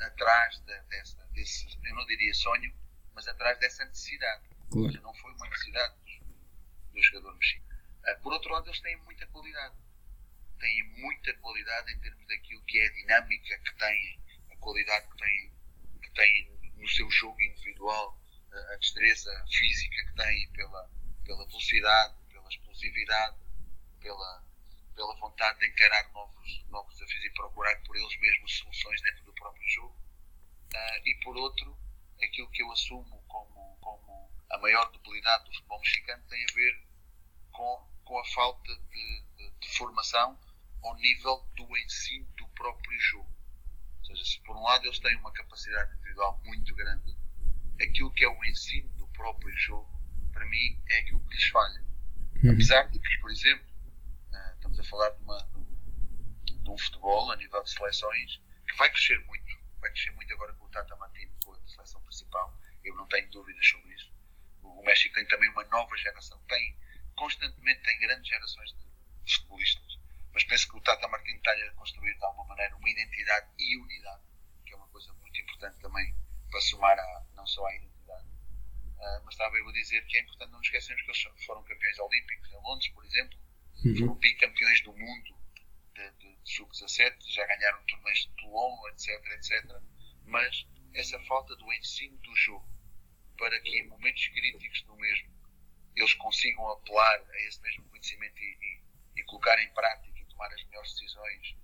atrás de, dessa, desse, eu não diria sonho, mas atrás dessa necessidade. Claro. Ou seja, não foi uma necessidade do jogador mexicano. Uh, por outro lado, eles têm muita qualidade. Têm muita qualidade em termos daquilo que é a dinâmica que têm, a qualidade que têm, que têm no seu jogo individual, a destreza física que têm pela, pela velocidade, pela explosividade, pela, pela vontade de encarar novos, novos desafios e procurar por eles mesmos soluções dentro do próprio jogo. Uh, e por outro, aquilo que eu assumo a maior debilidade do futebol mexicano tem a ver com, com a falta de, de, de, formação ao nível do ensino do próprio jogo. Ou seja, se por um lado eles têm uma capacidade individual muito grande, aquilo que é o ensino do próprio jogo, para mim, é aquilo que lhes falha. Apesar de que, por exemplo, uh, estamos a falar de, uma, de, um futebol a nível de seleções que vai crescer muito, vai crescer muito agora com o Tata Martino, com a seleção principal, eu não tenho dúvidas sobre isso. O México tem também uma nova geração, tem constantemente tem grandes gerações de futebolistas, mas penso que o Tata Martino está a construir de alguma maneira uma identidade e unidade, que é uma coisa muito importante também para somar a, não só à identidade. Uh, mas estava eu a dizer que é importante não esquecermos que eles foram campeões olímpicos em Londres, por exemplo, uhum. foram bicampeões do mundo de, de, de sub-17, já ganharam torneios de Toulon, etc, etc. Mas essa falta do ensino do jogo para que em momentos críticos do mesmo eles consigam apelar a esse mesmo conhecimento e, e, e colocar em prática e tomar as melhores decisões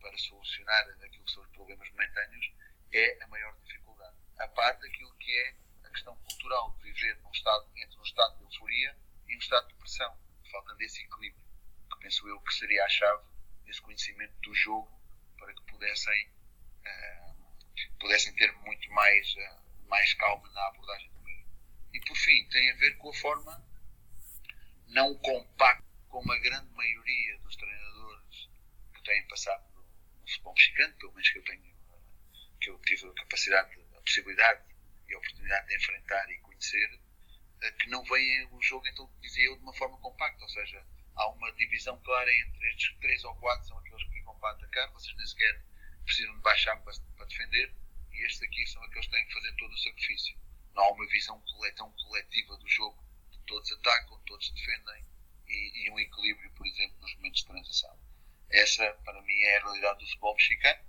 para solucionar aquilo que são os problemas momentâneos é a maior dificuldade. A parte daquilo que é a questão cultural de viver num estado, entre um estado de euforia e um estado de pressão, faltando esse equilíbrio, que penso eu que seria a chave desse conhecimento do jogo para que pudessem, uh, pudessem ter muito mais, uh, mais calma na abordagem. E por fim, tem a ver com a forma não compacto como a grande maioria dos treinadores que têm passado no, no futebol mexicano, pelo menos que eu tenho, que eu tive a capacidade, a possibilidade e a oportunidade de enfrentar e conhecer, eh, que não veem o jogo, então dizia eu, de uma forma compacta, ou seja, há uma divisão clara entre estes três ou quatro são aqueles que ficam para atacar, vocês nem sequer precisam de baixar para, para defender, e estes aqui são aqueles que têm que fazer todo o sacrifício. Não há uma visão tão coletiva do jogo todos atacam, todos defendem e, e, um equilíbrio, por exemplo, nos momentos de transição. Essa, para mim, é a realidade do futebol mexicano,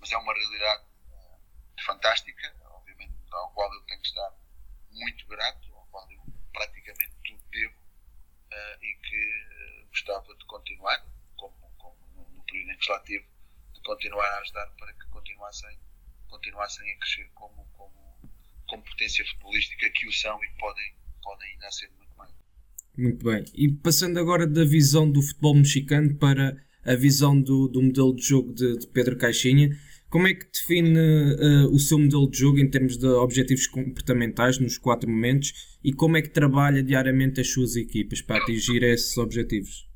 mas é uma realidade uh, fantástica, obviamente, ao qual eu tenho que estar muito grato, ao qual eu praticamente tudo devo uh, e que uh, gostava de continuar, como, como no, período tive, de continuar a ajudar para que continuassem, continuassem a crescer como, como, como potência futebolística que o são e podem podem ainda ser muito mais. Muito bem. E passando agora da visão do futebol mexicano para a visão do, do modelo de jogo de, de Pedro Caixinha, como é que define uh, o seu modelo de jogo em termos de objetivos comportamentais nos quatro momentos e como é que trabalha diariamente as suas equipas para atingir esses objetivos?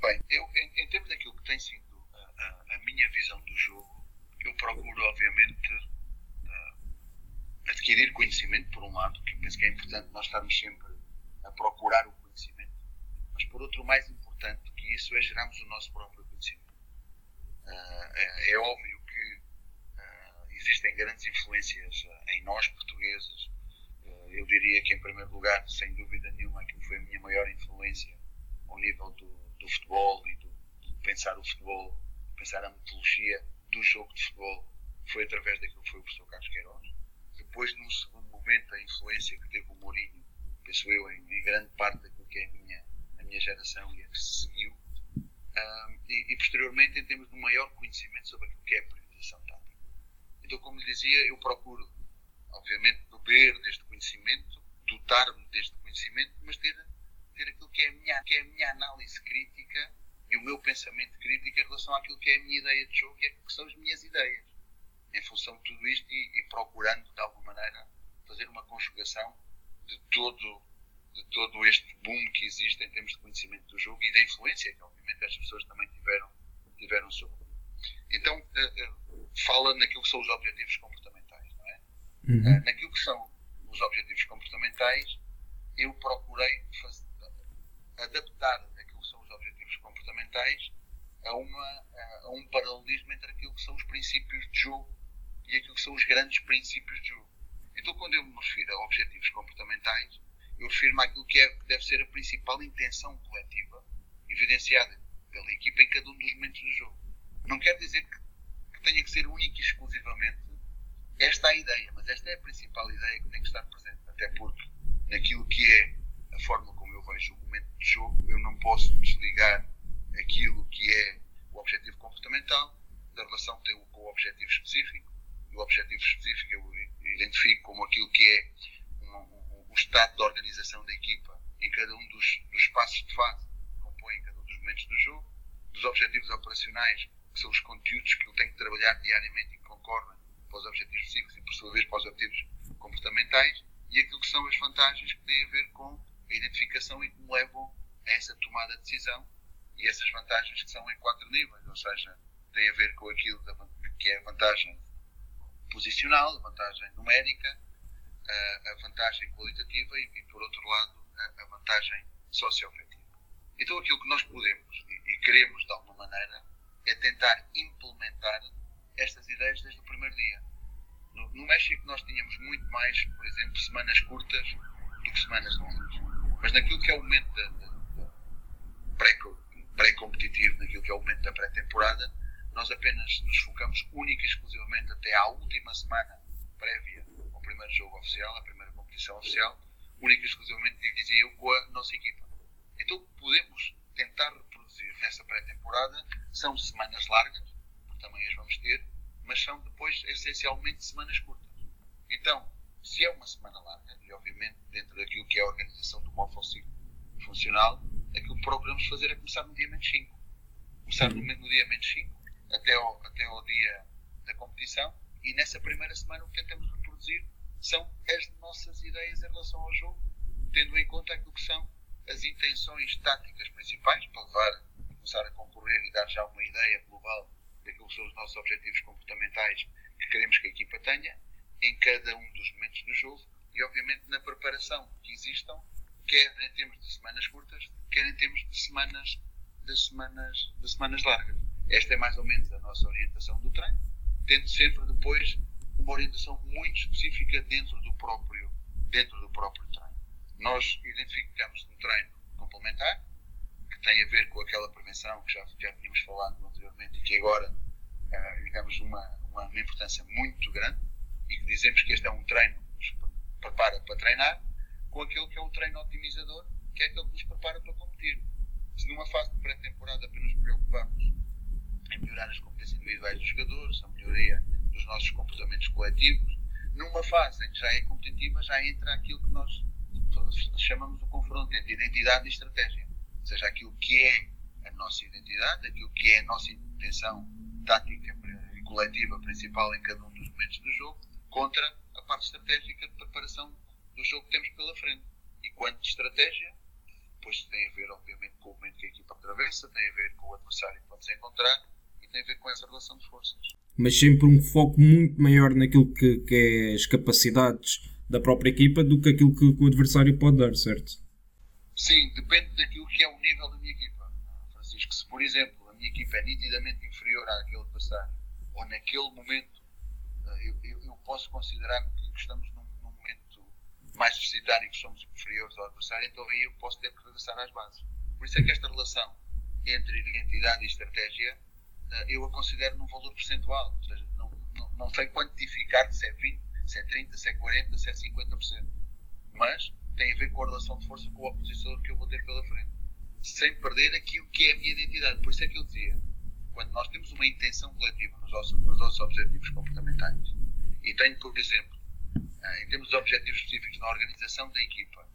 Bem, eu, em, em termos daquilo que tem sido a, a, minha visão do jogo, eu procuro, obviamente, adquirir conhecimento, por um lado, que penso que é importante nós estarmos sempre a procurar o conhecimento, mas por outro, mais importante que é gerarmos o nosso próprio conhecimento. Uh, é, é, óbvio que uh, existem grandes influências uh, em nós, portugueses. eu diria que, em primeiro lugar, sem dúvida nenhuma, aquilo foi a minha maior influência ao nível do, do futebol e do, de pensar o futebol, pensar a metodologia do jogo de futebol, foi através daquilo que foi o professor Carlos Queiroz depois, num segundo momento, a influência que teve o Mourinho, penso eu, em, em grande parte daquilo que é a minha, a minha geração e a que se seguiu, e, e, posteriormente em termos de um maior conhecimento sobre aquilo que é a priorização tática. Então, como lhe dizia, eu procuro, obviamente, beber deste conhecimento, dotar-me deste conhecimento, mas ter, ter aquilo que é, a minha, que é a minha análise crítica e o meu pensamento crítico em relação àquilo que é a minha ideia de jogo e aquilo que são as minhas ideias em função de tudo isto e, e, procurando, de alguma maneira, fazer uma conjugação de todo, de todo este boom que existe em termos de conhecimento do jogo e da influência que, obviamente, as pessoas também tiveram, tiveram sobre. Então, uh, uh, fala naquilo que são os objetivos comportamentais, não é? Uhum. Uh, naquilo que são os objetivos comportamentais, eu procurei fazer, adaptar aquilo que são os objetivos comportamentais a, uma, a um paralelismo entre aquilo que são os princípios de jogo e aquilo que são os grandes princípios de jogo. Então, quando eu me refiro a objetivos comportamentais, eu refiro-me àquilo que, é, que deve ser a principal intenção coletiva evidenciada pela equipa em cada um dos momentos do jogo. Não quer dizer que, que tenha que ser única e exclusivamente esta a ideia, mas esta é a principal ideia que tem que estar presente. Até porque, naquilo que é a forma como eu vejo o momento de jogo, eu não posso desligar aquilo que é o objetivo comportamental da relação que tem com o objetivo específico o objetivo específico eu identifico como aquilo que é estado de organização da equipa em cada um dos, dos passos de fase que compõem cada um dos momentos do jogo, dos objetivos operacionais, que são os conteúdos que eu tenho que trabalhar diariamente e que concorrem para os objetivos físicos e, por sua vez, para os objetivos comportamentais, e aquilo que são as vantagens que têm a ver com a identificação e que me levam a essa tomada de decisão e essas vantagens que são em quatro níveis, ou seja, tem a ver com aquilo que é a vantagem posicional, a vantagem numérica, a vantagem qualitativa e, e por outro lado, a, vantagem socioafetiva. Então, aquilo que nós podemos e, e queremos, de alguma maneira, é tentar implementar estas ideias desde o primeiro dia. No, no México, nós tínhamos muito mais, por exemplo, semanas curtas do que semanas longas. Mas naquilo que é o momento da, pré-competitivo, naquilo que é o momento da pré-temporada, nós apenas nos focamos única e exclusivamente até à última semana prévia primeiro jogo oficial, à primeira competição oficial, única e exclusivamente, dizia eu, com a nossa equipa. Então, podemos tentar reproduzir nessa pré-temporada são semanas largas, porque também as vamos ter, mas são depois essencialmente semanas curtas. Então, se é uma semana larga, e obviamente dentro daquilo que é a organização do móvel funcional, aquilo que procuramos fazer é começar no dia menos 5. Começar no, no dia menos 5 até ao, até ao dia da competição e nessa primeira semana o que tentamos reproduzir são as nossas ideias em relação ao jogo, tendo em conta aquilo que são as intenções táticas principais para levar começar a concorrer e dar já uma ideia global daquilo que são os nossos objetivos comportamentais que queremos que a equipa tenha em cada um dos momentos do jogo e obviamente na preparação que existam, quer em termos de semanas curtas, quer em termos de semanas de semanas, de semanas largas. Esta é mais ou menos a nossa orientação do treino, tendo sempre depois uma orientação muito específica dentro do próprio, dentro do próprio treino. Nós identificamos um treino complementar, que tem a ver com aquela prevenção que já, já tínhamos falado anteriormente e que agora, uh, digamos, uma, uma importância muito grande, e que dizemos que este é um treino que nos prepara para treinar, com aquele que é o treino otimizador, que é aquele que nos prepara para competir. Se numa fase de pré-temporada apenas nos preocupamos em melhorar as competências individuais dos jogadores, a melhoria dos nossos comportamentos coletivos. Numa fase em que já é competitiva, já entra aquilo que nós chamamos o confronto entre identidade e estratégia. Ou seja, aquilo que é a nossa identidade, aquilo que é a nossa intenção tática e coletiva principal em cada um dos momentos do jogo, contra a parte estratégica de preparação do jogo que temos pela frente. E quanto de estratégia, depois tem a ver, obviamente, com o momento que a equipa atravessa, tem a ver com o adversário que vamos encontrar tem a ver com essa relação de forças. Mas sempre um foco muito maior naquilo que, que é as capacidades da própria equipa do que aquilo que, que o adversário pode dar, certo? Sim, depende daquilo que é o nível da minha equipa. Francisco, se por exemplo a minha equipa é nitidamente inferior àquele adversário, ou naquele momento eh, eu, eu, eu posso considerar que estamos num, num momento mais necessitário e que somos inferiores ao adversário, então aí eu posso ter que regressar às bases. Por isso é que esta relação entre identidade e estratégia eu a considero num valor percentual. Ou seja, não, não, não sei quantificar se é 20, se é 30, se é 40, se é 50%. Mas tem a ver com a relação de força com o opositor que eu vou ter pela frente. Sem perder aquilo que é a minha identidade. Por isso é que eu dizia, quando nós temos uma intenção coletiva nos nossos, nos nossos objetivos comportamentais, e tenho, por exemplo, eh, em termos de objetivos específicos na organização da equipa,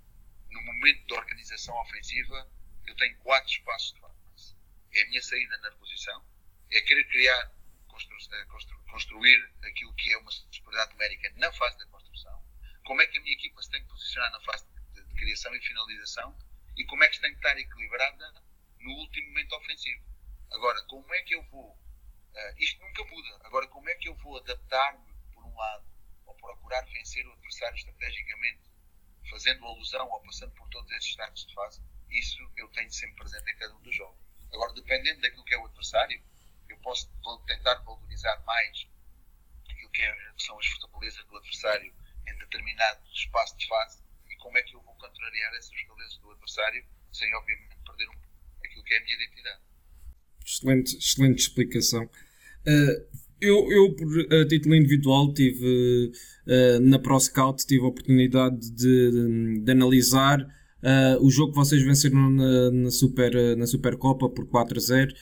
no momento da organização ofensiva, eu tenho quatro espaços de fase. É a minha saída na posição, é querer criar, constru, eh, constru, construir aquilo que é uma superioridade numérica na fase da construção, como é que a minha equipa se tem que posicionar na fase de, de criação e finalização e como é que se tem que estar equilibrada no último momento ofensivo. Agora, como é que eu vou, uh, isto nunca muda, agora como é que eu vou adaptar-me, por um lado, ou procurar vencer o adversário estrategicamente, fazendo alusão ou passando por todos esses estados de fase, isso eu tenho sempre presente em cada um dos jogos. Agora, dependendo daquilo que é o adversário, eu posso tentar valorizar mais aquilo que, é, que são as fortalezas do adversário em determinado espaço de fase e como é que eu vou contrariar essas fortalezas do adversário sem, obviamente, perder um, aquilo que é a minha identidade. Excelente, excelente explicação. Uh, eu, eu, por uh, título individual, tive uh, na ProScout tive a oportunidade de, de, de analisar o jogo que vocês venceram na, na, Super, na Supercopa por 4 a 0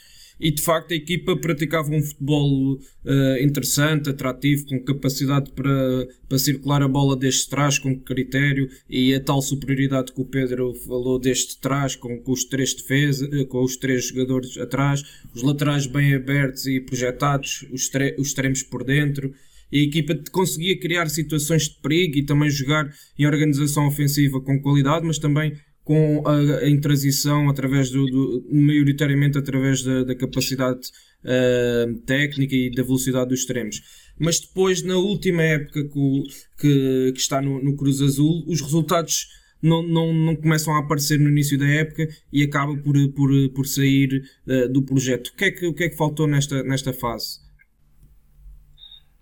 e de facto a equipa praticava um futebol uh, interessante, atrativo, com capacidade para, para circular a bola desde trás com critério e a tal superioridade que o Pedro falou desde trás com, com os três defesa, eh, com os três jogadores atrás, os laterais bem abertos e projetados, os, os extremos por dentro. E a equipa conseguia criar situações de perigo e também jogar em organização ofensiva com qualidade, mas também com a, em transição através do, do maioritariamente através da, da capacidade uh, técnica e da velocidade dos extremos. Mas depois, na última época que, que, que está no, no, Cruz Azul, os resultados não, não, não começam a aparecer no início da época e acaba por, por, por sair uh, do projeto. O que, é que, o que é que faltou nesta, nesta fase?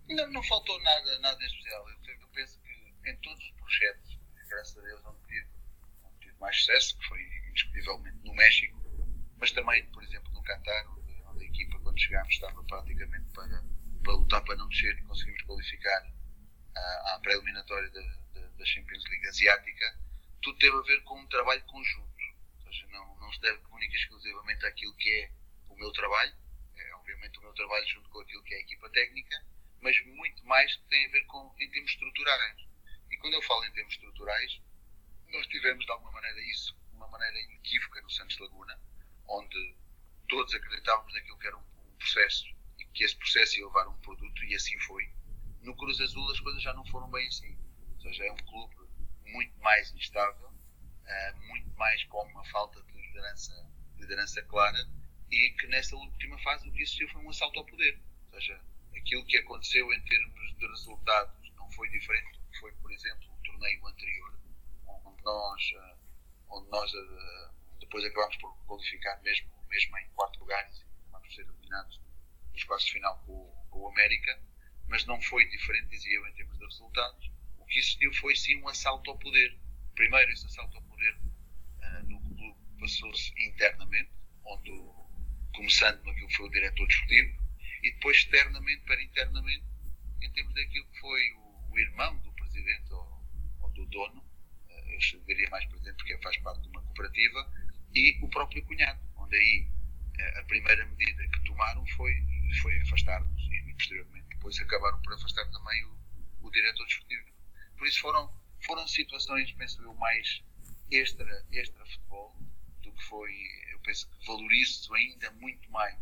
Não, não faltou nada, nada especial. Eu, eu penso que em todos os projetos, graças a Deus, onde tive, onde tive mais sucesso, que foi indiscutivelmente no México, mas também, por exemplo, no Qatar, onde, onde a equipa, quando chegámos, estava praticamente para para lutar para não descer e conseguimos qualificar à, à pré-eliminatória da, da, da, Champions League Asiática, tudo teve a ver com um trabalho conjunto. Ou seja, não, não se deve única e exclusivamente àquilo que é o meu trabalho, é obviamente o meu trabalho junto com aquilo que é a equipa técnica, mas muito mais que tem a ver com em termos estruturais. E quando eu falo em termos estruturais, nós tivemos de alguma maneira isso, uma maneira inequívoca no Santos Laguna, onde todos acreditávamos naquilo que era um, um processo que esse processo ia levar um produto e assim foi. No Cruz Azul as coisas já não foram bem assim. Ou seja, é um clube muito mais instável, uh, muito mais com uma falta de liderança, liderança clara e que nessa última fase o que existiu foi um assalto ao poder. Ou seja, aquilo que aconteceu em termos de resultados não foi diferente do que foi, por exemplo, o torneio anterior, onde nós, onde nós uh, depois acabámos por qualificar mesmo, mesmo em quarto lugar e acabámos ser eliminados nos quartos de final com, com, o América, mas não foi diferente, dizia eu, em termos de resultados. O que existiu foi sim um assalto ao poder. Primeiro, esse assalto ao poder uh, no clube passou-se internamente, onde, começando naquilo que foi o diretor desportivo, e depois externamente para internamente, em termos daquilo que foi o, o irmão do presidente ou, ou do dono, eu diria mais presidente porque faz parte de uma cooperativa, e o próprio cunhado, onde aí uh, a primeira medida que tomaram foi foi afastar-nos e, posteriormente depois acabaram por afastar também o, o diretor desportivo. Por isso foram, foram situações, penso eu, mais extra, extra futebol do que foi, eu penso que valorizo ainda muito mais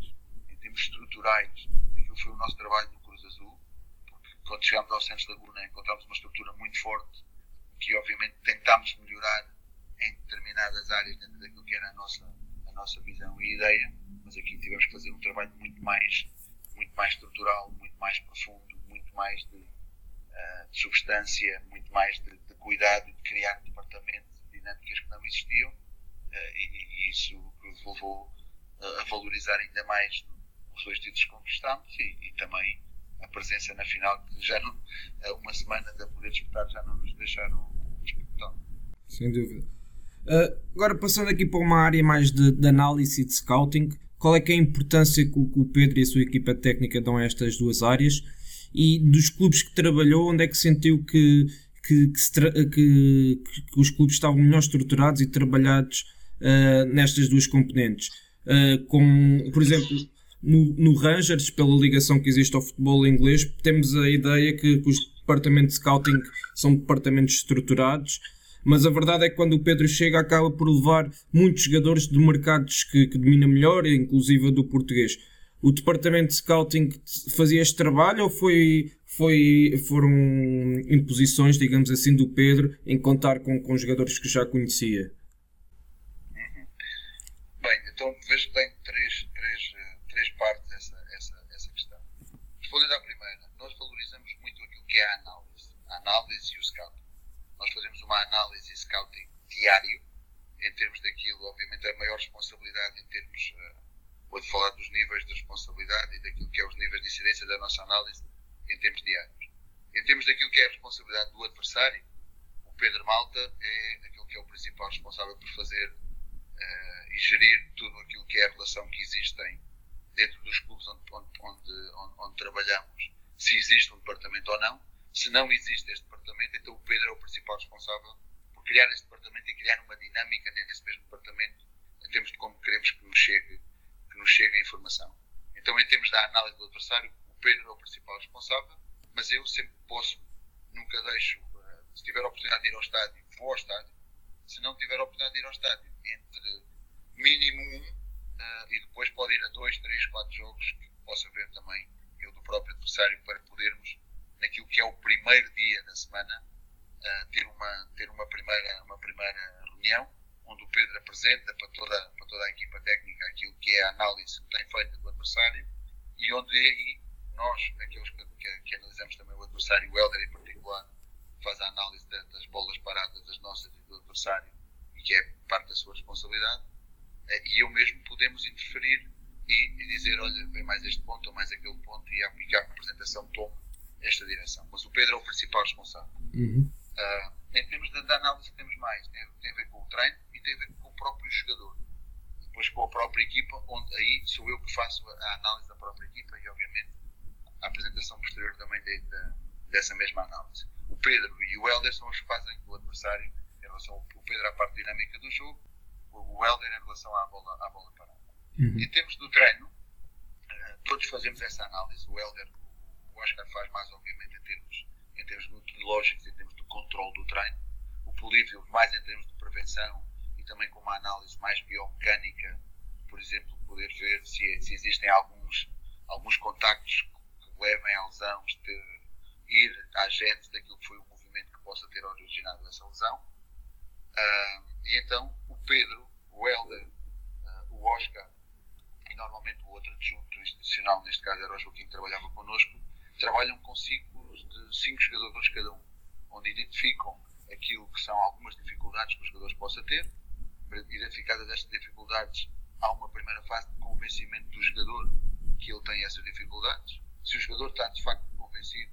em termos estruturais aquilo que foi o nosso trabalho no Cruz Azul, porque quando chegámos ao Santos Laguna encontramos uma estrutura muito forte que obviamente tentámos melhorar em determinadas áreas dentro daquilo que era a nossa, a nossa visão e ideia, mas aqui tivemos que fazer um trabalho muito mais muito mais estrutural, muito mais profundo, muito mais de, uh, de substância, muito mais de, de, cuidado de criar departamentos dinâmicas que não existiam. Uh, e, e, isso que levou a valorizar ainda mais os dois títulos que conquistámos e, e, também a presença na final, que já não, uma semana de poder disputar já não nos deixaram. Sem dúvida. Uh, agora passando aqui para uma área mais de, de análise e de scouting, qual é que é a importância que o, Pedro e a sua equipa técnica dão a estas duas áreas e dos clubes que trabalhou, onde é que sentiu que, que, que, que, que os clubes estavam melhor estruturados e trabalhados uh, nestas duas componentes. Uh, com, por exemplo, no, no, Rangers, pela ligação que existe ao futebol inglês, temos a ideia que, que os departamentos de scouting são departamentos estruturados mas a verdade é que quando o Pedro chega acaba por levar muitos jogadores de mercados que, que domina melhor, inclusive do português. O departamento de scouting fazia este trabalho ou foi, foi, foram imposições, digamos assim, do Pedro em contar com, com jogadores que já conhecia? Bem, então vejo que tem três, três, três partes essa, essa, essa questão. Respondendo à primeira, nós valorizamos muito aquilo que é a análise. A análise e o scouting nós fazemos uma análise e scouting diário, em termos daquilo, obviamente, a maior responsabilidade em termos, uh, vou falar dos níveis de responsabilidade e daquilo que é os níveis de incidência da nossa análise em termos diários. Em termos daquilo que é a responsabilidade do adversário, o Pedro Malta é aquilo que é o principal responsável por fazer uh, e gerir tudo aquilo que é a relação que existem dentro dos clubes onde, onde, onde, onde, trabalhamos, se existe um departamento ou não, se não existe este departamento, então o Pedro é o principal responsável por criar este departamento e criar uma dinâmica nesse mesmo departamento em termos de como queremos que nos chegue, que nos chegue a informação. Então, em termos da análise do adversário, o Pedro é o principal responsável, mas eu sempre posso, nunca deixo, eh, se tiver a oportunidade de ir ao estádio, vou ao estádio. Se não tiver a oportunidade de ir ao estádio, entre mínimo um uh, e depois pode ir a dois, três, quatro jogos que possa ver também eu do próprio adversário para podermos naquilo que é o primeiro dia da semana, uh, ter, uma, ter uma, primeira, uma primeira reunião, onde o Pedro apresenta para toda, para toda a equipa técnica aquilo que é a análise que tem feito do adversário e onde aí nós, aqueles que, que, que analisamos também o adversário, o Helder em particular, faz a análise de, das bolas paradas, das nossas e do adversário, e que é parte da sua responsabilidade, eh, e eu mesmo podemos interferir e, e, dizer, olha, vem mais este ponto ou mais aquele ponto, e a, e a apresentação toma esta direção. Mas o Pedro é o principal responsável. Uhum. Uh, em termos de, de, análise, temos mais. Tem, tem, a ver com o treino e tem a ver com o próprio jogador. Depois com a própria equipa, onde aí sou eu que faço a análise da própria equipa e, obviamente, a apresentação posterior também de, de, dessa mesma análise. O Pedro e o Helder são os que fazem o adversário em relação ao o Pedro à parte dinâmica do jogo, o Helder em relação à bola, à bola parada. Uhum. Em termos do treino, eh, todos fazemos essa análise. O Helder, o Oscar faz mais, obviamente, em termos, em termos metodológicos, em termos de controle do treino. O Polívio, mais em termos de prevenção e também com uma análise mais biomecânica, por exemplo, poder ver se, se existem alguns, alguns contactos que levem à lesão, de ir à gente daquilo que foi o movimento que possa ter originado essa lesão. Uh, e então o Pedro, o Helder, uh, o Oscar e normalmente o outro adjunto institucional, neste caso era o Joaquim que trabalhava connosco, trabalham com ciclos de cinco jogadores cada um, onde identificam aquilo que são algumas dificuldades que os jogadores possam ter. Identificadas estas dificuldades, há uma primeira fase de convencimento do jogador que ele tem essas dificuldades. Se o jogador está de facto convencido,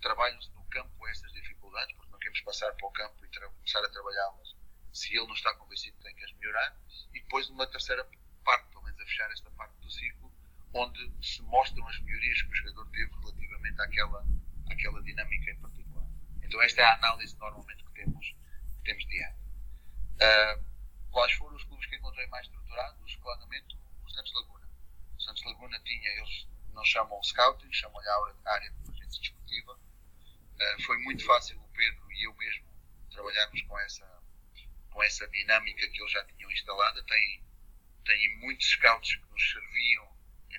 trabalham-se no campo essas dificuldades, porque não queremos passar para o campo e começar a trabalhá-las. Se ele não está convencido, tem que as melhorar. E depois, numa terceira parte, pelo menos a fechar esta parte do ciclo, onde se mostram as melhorias que o jogador teve relativamente àquela, àquela dinâmica em particular. Então, esta é a análise normalmente que temos, que temos diário. Uh, quais foram os clubes que encontrei mais estruturados? Claramente, o Santos Laguna. O Santos Laguna tinha, eles não chamam scouting, chamam-lhe a área de inteligência desportiva Uh, foi muito fácil o Pedro e eu mesmo trabalharmos com essa, com essa dinâmica que eles já tinham instalada. Tem, tem muitos scouts que nos serviam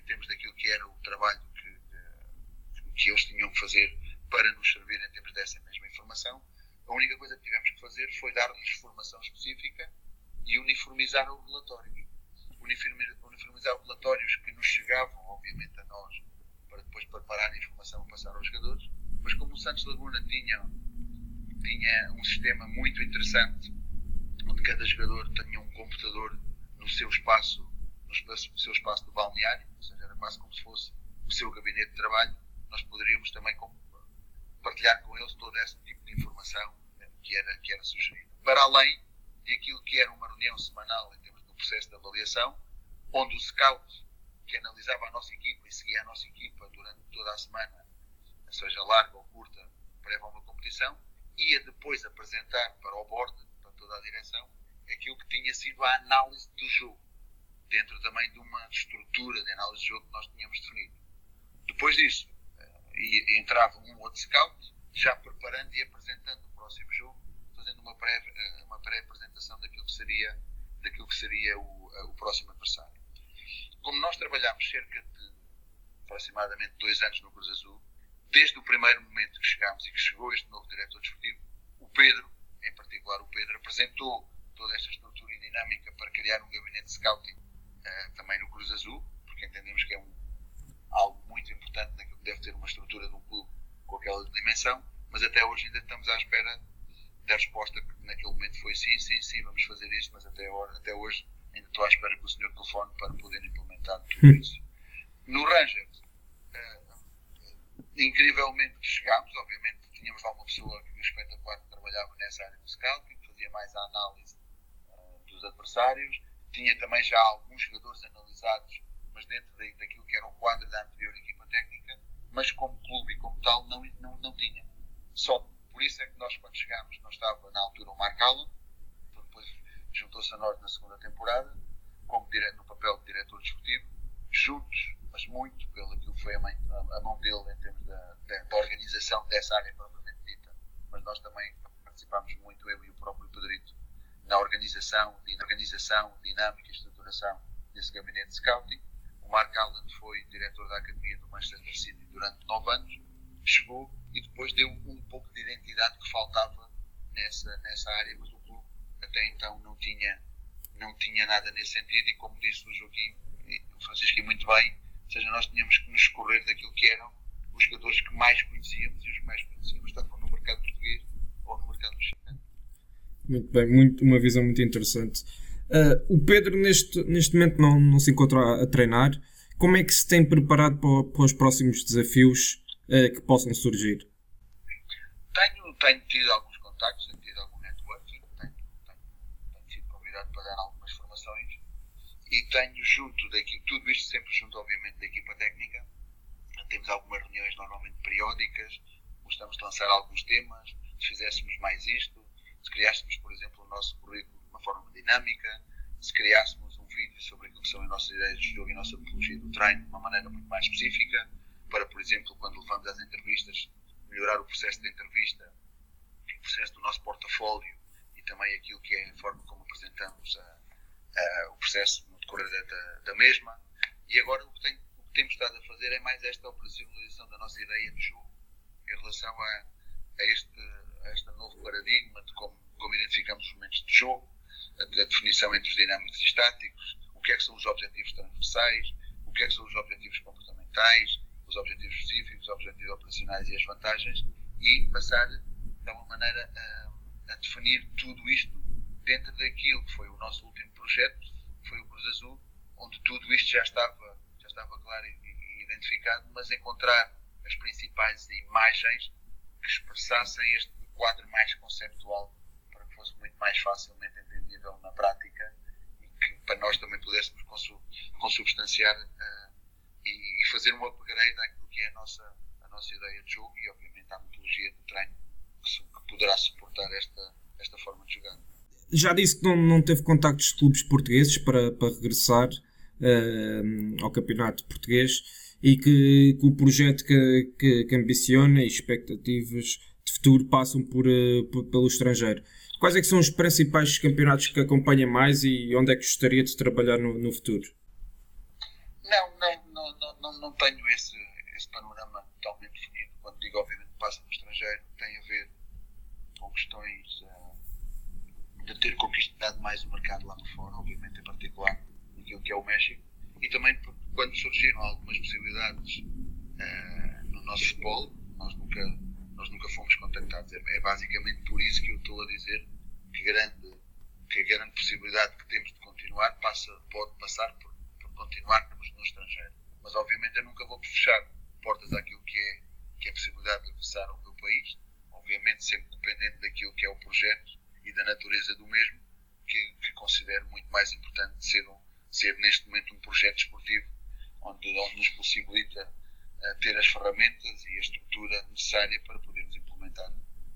termos daquilo que era o trabalho que, de, que eles tinham que fazer para nos servir em termos dessa mesma informação. A única coisa que tivemos que fazer foi dar-lhes formação específica e uniformizar os relatórios. Uniformizar os relatórios que nos chegavam, obviamente, a nós, para depois preparar a informação e passar aos jogadores mas como o Santos Laguna tinha, tinha um sistema muito interessante, onde cada jogador tinha um computador no seu espaço, no, seu espaço de balneário, quase como se fosse o seu gabinete de trabalho, nós poderíamos também partilhar com eles todo esse tipo de informação eh, que era, que era sugerida. Para além de aquilo que era uma reunião semanal em termos do processo de avaliação, onde o scout que analisava a nossa equipa e seguia a nossa equipa durante toda a semana seja larga ou curta, prévia a uma competição, ia depois apresentar para o board, para toda a direção, aquilo que tinha sido a análise do jogo, dentro também de uma estrutura de análise de jogo que nós tínhamos definido. Depois disso, eh, entrava um outro scout, já preparando e apresentando o próximo jogo, fazendo uma pré, eh, uma pré-apresentação daquilo que seria, daquilo que seria o, eh, o próximo adversário. Como nós trabalhámos cerca de aproximadamente dois anos no Cruz Azul, desde o primeiro momento que chegámos e que chegou este novo diretor desportivo, o Pedro, em particular o Pedro, apresentou toda esta estrutura e dinâmica para criar um gabinete de scouting uh, também no Cruz Azul, porque entendemos que é um, algo muito importante naquilo que deve ter uma estrutura de um clube com aquela dimensão, mas até hoje ainda estamos à espera da resposta que naquele momento foi sim, sim, sim, vamos fazer isto, mas até, hora, até hoje ainda estou à espera que o senhor telefone para poder implementar tudo isso. No Rangers, incrivelmente chegámos, obviamente tínhamos lá uma pessoa que espetacular que trabalhava nessa área do scouting, que fazia mais a análise uh, dos adversários, tinha também já alguns jogadores analisados, mas dentro de, daquilo que era o quadro da anterior equipa técnica, mas como clube e como tal não, não, não tinha. Só por isso é que nós quando chegámos não estava na altura o Mark Allen, depois juntou-se a nós na segunda temporada, como no papel de diretor desportivo, juntos mas muito pelo aquilo foi a, mãe, a, a mão dele em termos da, da, da, organização dessa área propriamente dita. Mas nós também participámos muito, eu e o próprio Pedrito, na organização, na organização, estruturação desse gabinete de scouting. O Mark Allen foi diretor da Academia do Manchester City durante nove anos, chegou e depois deu um pouco de identidade que faltava nessa, nessa área, mas o clube até então não tinha, não tinha nada nesse sentido e como disse o Joaquim o Francisco e muito bem, ou seja, nós tínhamos que nos escorrer daquilo que eram os jogadores que mais conhecíamos e os que mais conhecíamos estavam no mercado português ou no mercado mexicano. Muito bem, muito, uma visão muito interessante. Uh, o Pedro neste, neste momento não, não se encontra a, a treinar. Como é que se tem preparado para, para os próximos desafios uh, que possam surgir? Tenho, tenho tido alguns contactos, tenho tido algum networking, tenho, tenho, tenho sido convidado para dar algumas formações e tenho junto daqui, tudo isto sempre junto obviamente da equipa técnica, temos algumas reuniões normalmente periódicas, gostamos de lançar alguns temas, se fizéssemos mais isto, se criássemos, por exemplo, o nosso currículo forma dinâmica, se criássemos um vídeo sobre aquilo que são as nossas ideias de jogo e a nossa metodologia do treino de uma maneira muito mais específica, para, por exemplo, quando levamos às entrevistas, melhorar o processo de entrevista, o processo do nosso portafólio e também aquilo que é a forma como apresentamos a, a, o processo no decorrer da, da, da mesma. E agora o que, tem, o que, temos estado a fazer é mais esta operacionalização da nossa ideia de jogo em relação a, a este, a este novo paradigma de como, como identificamos os momentos de jogo, a, definição entre os dinâmicos e estáticos, o que é que são os objetivos transversais, o que é que são os objetivos comportamentais, os objetivos específicos, os objetivos operacionais e as vantagens, e passar de alguma maneira a, a, definir tudo isto dentro daquilo que foi o nosso último projeto, que foi o Cruz Azul, onde tudo isto já estava, já estava claro e, e identificado, mas encontrar as principais imagens que expressassem este quadro mais conceptual fosse muito mais facilmente entendível na prática e que para nós também pudéssemos consubstanciar uh, e, e, fazer um upgrade àquilo que é a nossa, a nossa ideia de jogo e obviamente à metodologia do treino que, que poderá suportar esta, esta forma de jogar. Já disse que não, não teve contactos de clubes portugueses para, para regressar uh, ao campeonato português e que, que o projeto que, que, que ambiciona e expectativas de futuro passam por, uh, por, pelo estrangeiro. Quais é que são os principais campeonatos que acompanha mais e onde é que gostaria de trabalhar no, no futuro? Não, não, não, não, não tenho esse, esse panorama totalmente definido. Quando digo, obviamente, passa no estrangeiro, tem a ver com questões uh, de ter conquistado mais o mercado lá no fora, obviamente, em particular naquilo que é o México, e também quando surgiram algumas possibilidades uh, no nosso futebol, nós nunca nunca fomos contactados. É, é, basicamente por isso que eu estou a dizer que, grande, que a grande possibilidade que temos de continuar passa, pode passar por, por continuarmos no estrangeiro. Mas obviamente eu nunca vou fechar portas àquilo que é, que é a possibilidade de regressar ao meu país, obviamente sempre dependendo daquilo que é o projeto e da natureza do mesmo, que, que considero muito mais importante ser, um, ser neste momento um projeto esportivo onde, onde nos possibilita ter as ferramentas e a estrutura necessária para implementar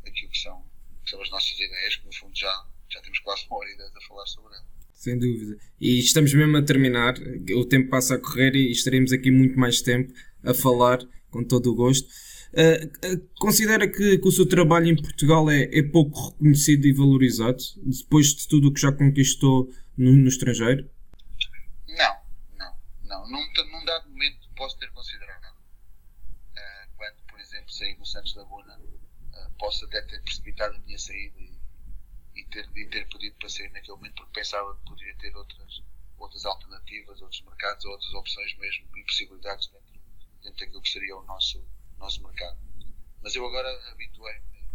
aquilo que são, que são as nossas ideias, que no fundo já, já temos quase uma hora e dez a falar sobre elas. Sem dúvida. E estamos mesmo a terminar, o tempo passa a correr e estaremos aqui muito mais tempo a falar, com todo o gosto. Uh, uh, considera que, que, o seu trabalho em Portugal é, é, pouco reconhecido e valorizado, depois de tudo o que já conquistou no, no estrangeiro? Não, não, não. Num, num dado momento posso ter considerado saí do Santos Laguna, uh, posso até ter precipitado a minha saída e, e, ter, e ter pedido para sair naquele momento porque pensava que poderia ter outras, outras alternativas, outros mercados, outras opções mesmo e possibilidades dentro, dentro daquilo que seria o nosso, nosso mercado. Mas eu agora habituei-me,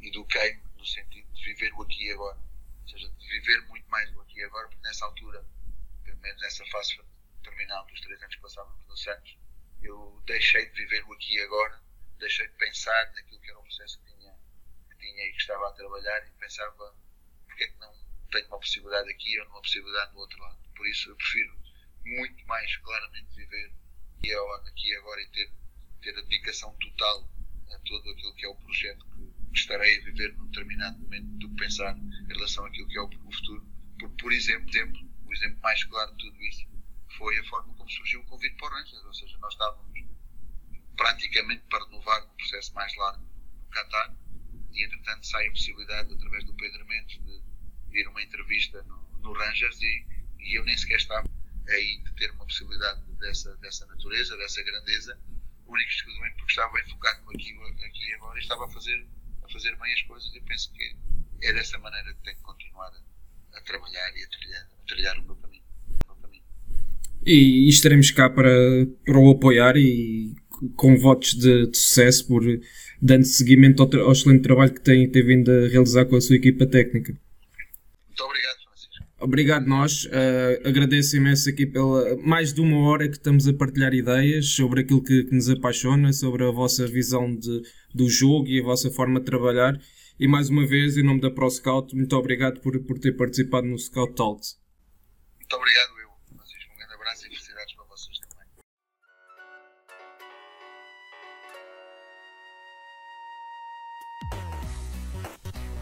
eduquei-me no sentido de viver o aqui e agora. Ou seja, de viver muito mais o aqui e agora, porque nessa altura, pelo menos nessa fase terminal dos três anos que passávamos no Santos, eu deixei de viver o aqui e agora, deixei de pensar naquilo que era o processo que tinha, que tinha e que estava a trabalhar e pensava porque é que não tenho uma possibilidade aqui ou uma possibilidade no outro lado. Por isso eu prefiro muito mais claramente viver aqui e agora e ter, ter a dedicação total a todo aquilo que é o projeto que estarei a viver num determinado momento do que pensar em relação àquilo que é o futuro. Por, por exemplo, o exemplo mais claro de tudo isso foi a forma como surgiu o convite para o Rangers, ou seja, nós estávamos praticamente para renovar um processo mais largo no Qatar e entretanto sai a possibilidade através do Pedro Mendes de, ir uma entrevista no, no Rangers e, e, eu nem sequer estava aí de ter uma possibilidade dessa, dessa natureza, dessa grandeza, único exclusivamente porque estava bem focado aqui, aqui agora e estava a fazer, a fazer bem as coisas. Eu penso que é dessa maneira que tenho que continuar a, a trabalhar e a trilhar, a trilhar o meu caminho. O meu caminho. E, e estaremos cá para, para o apoiar e com votos de, de sucesso por dando seguimento ao, ao, excelente trabalho que tem, tem vindo a realizar com a sua equipa técnica. Muito obrigado, Francisco. Obrigado nós. Uh, agradeço imenso aqui pela mais de uma hora que estamos a partilhar ideias sobre aquilo que, que nos apaixona, sobre a vossa visão de, do jogo e a vossa forma de trabalhar. E mais uma vez, em nome da ProScout, muito obrigado por, por ter participado no Scout Talks. Muito obrigado,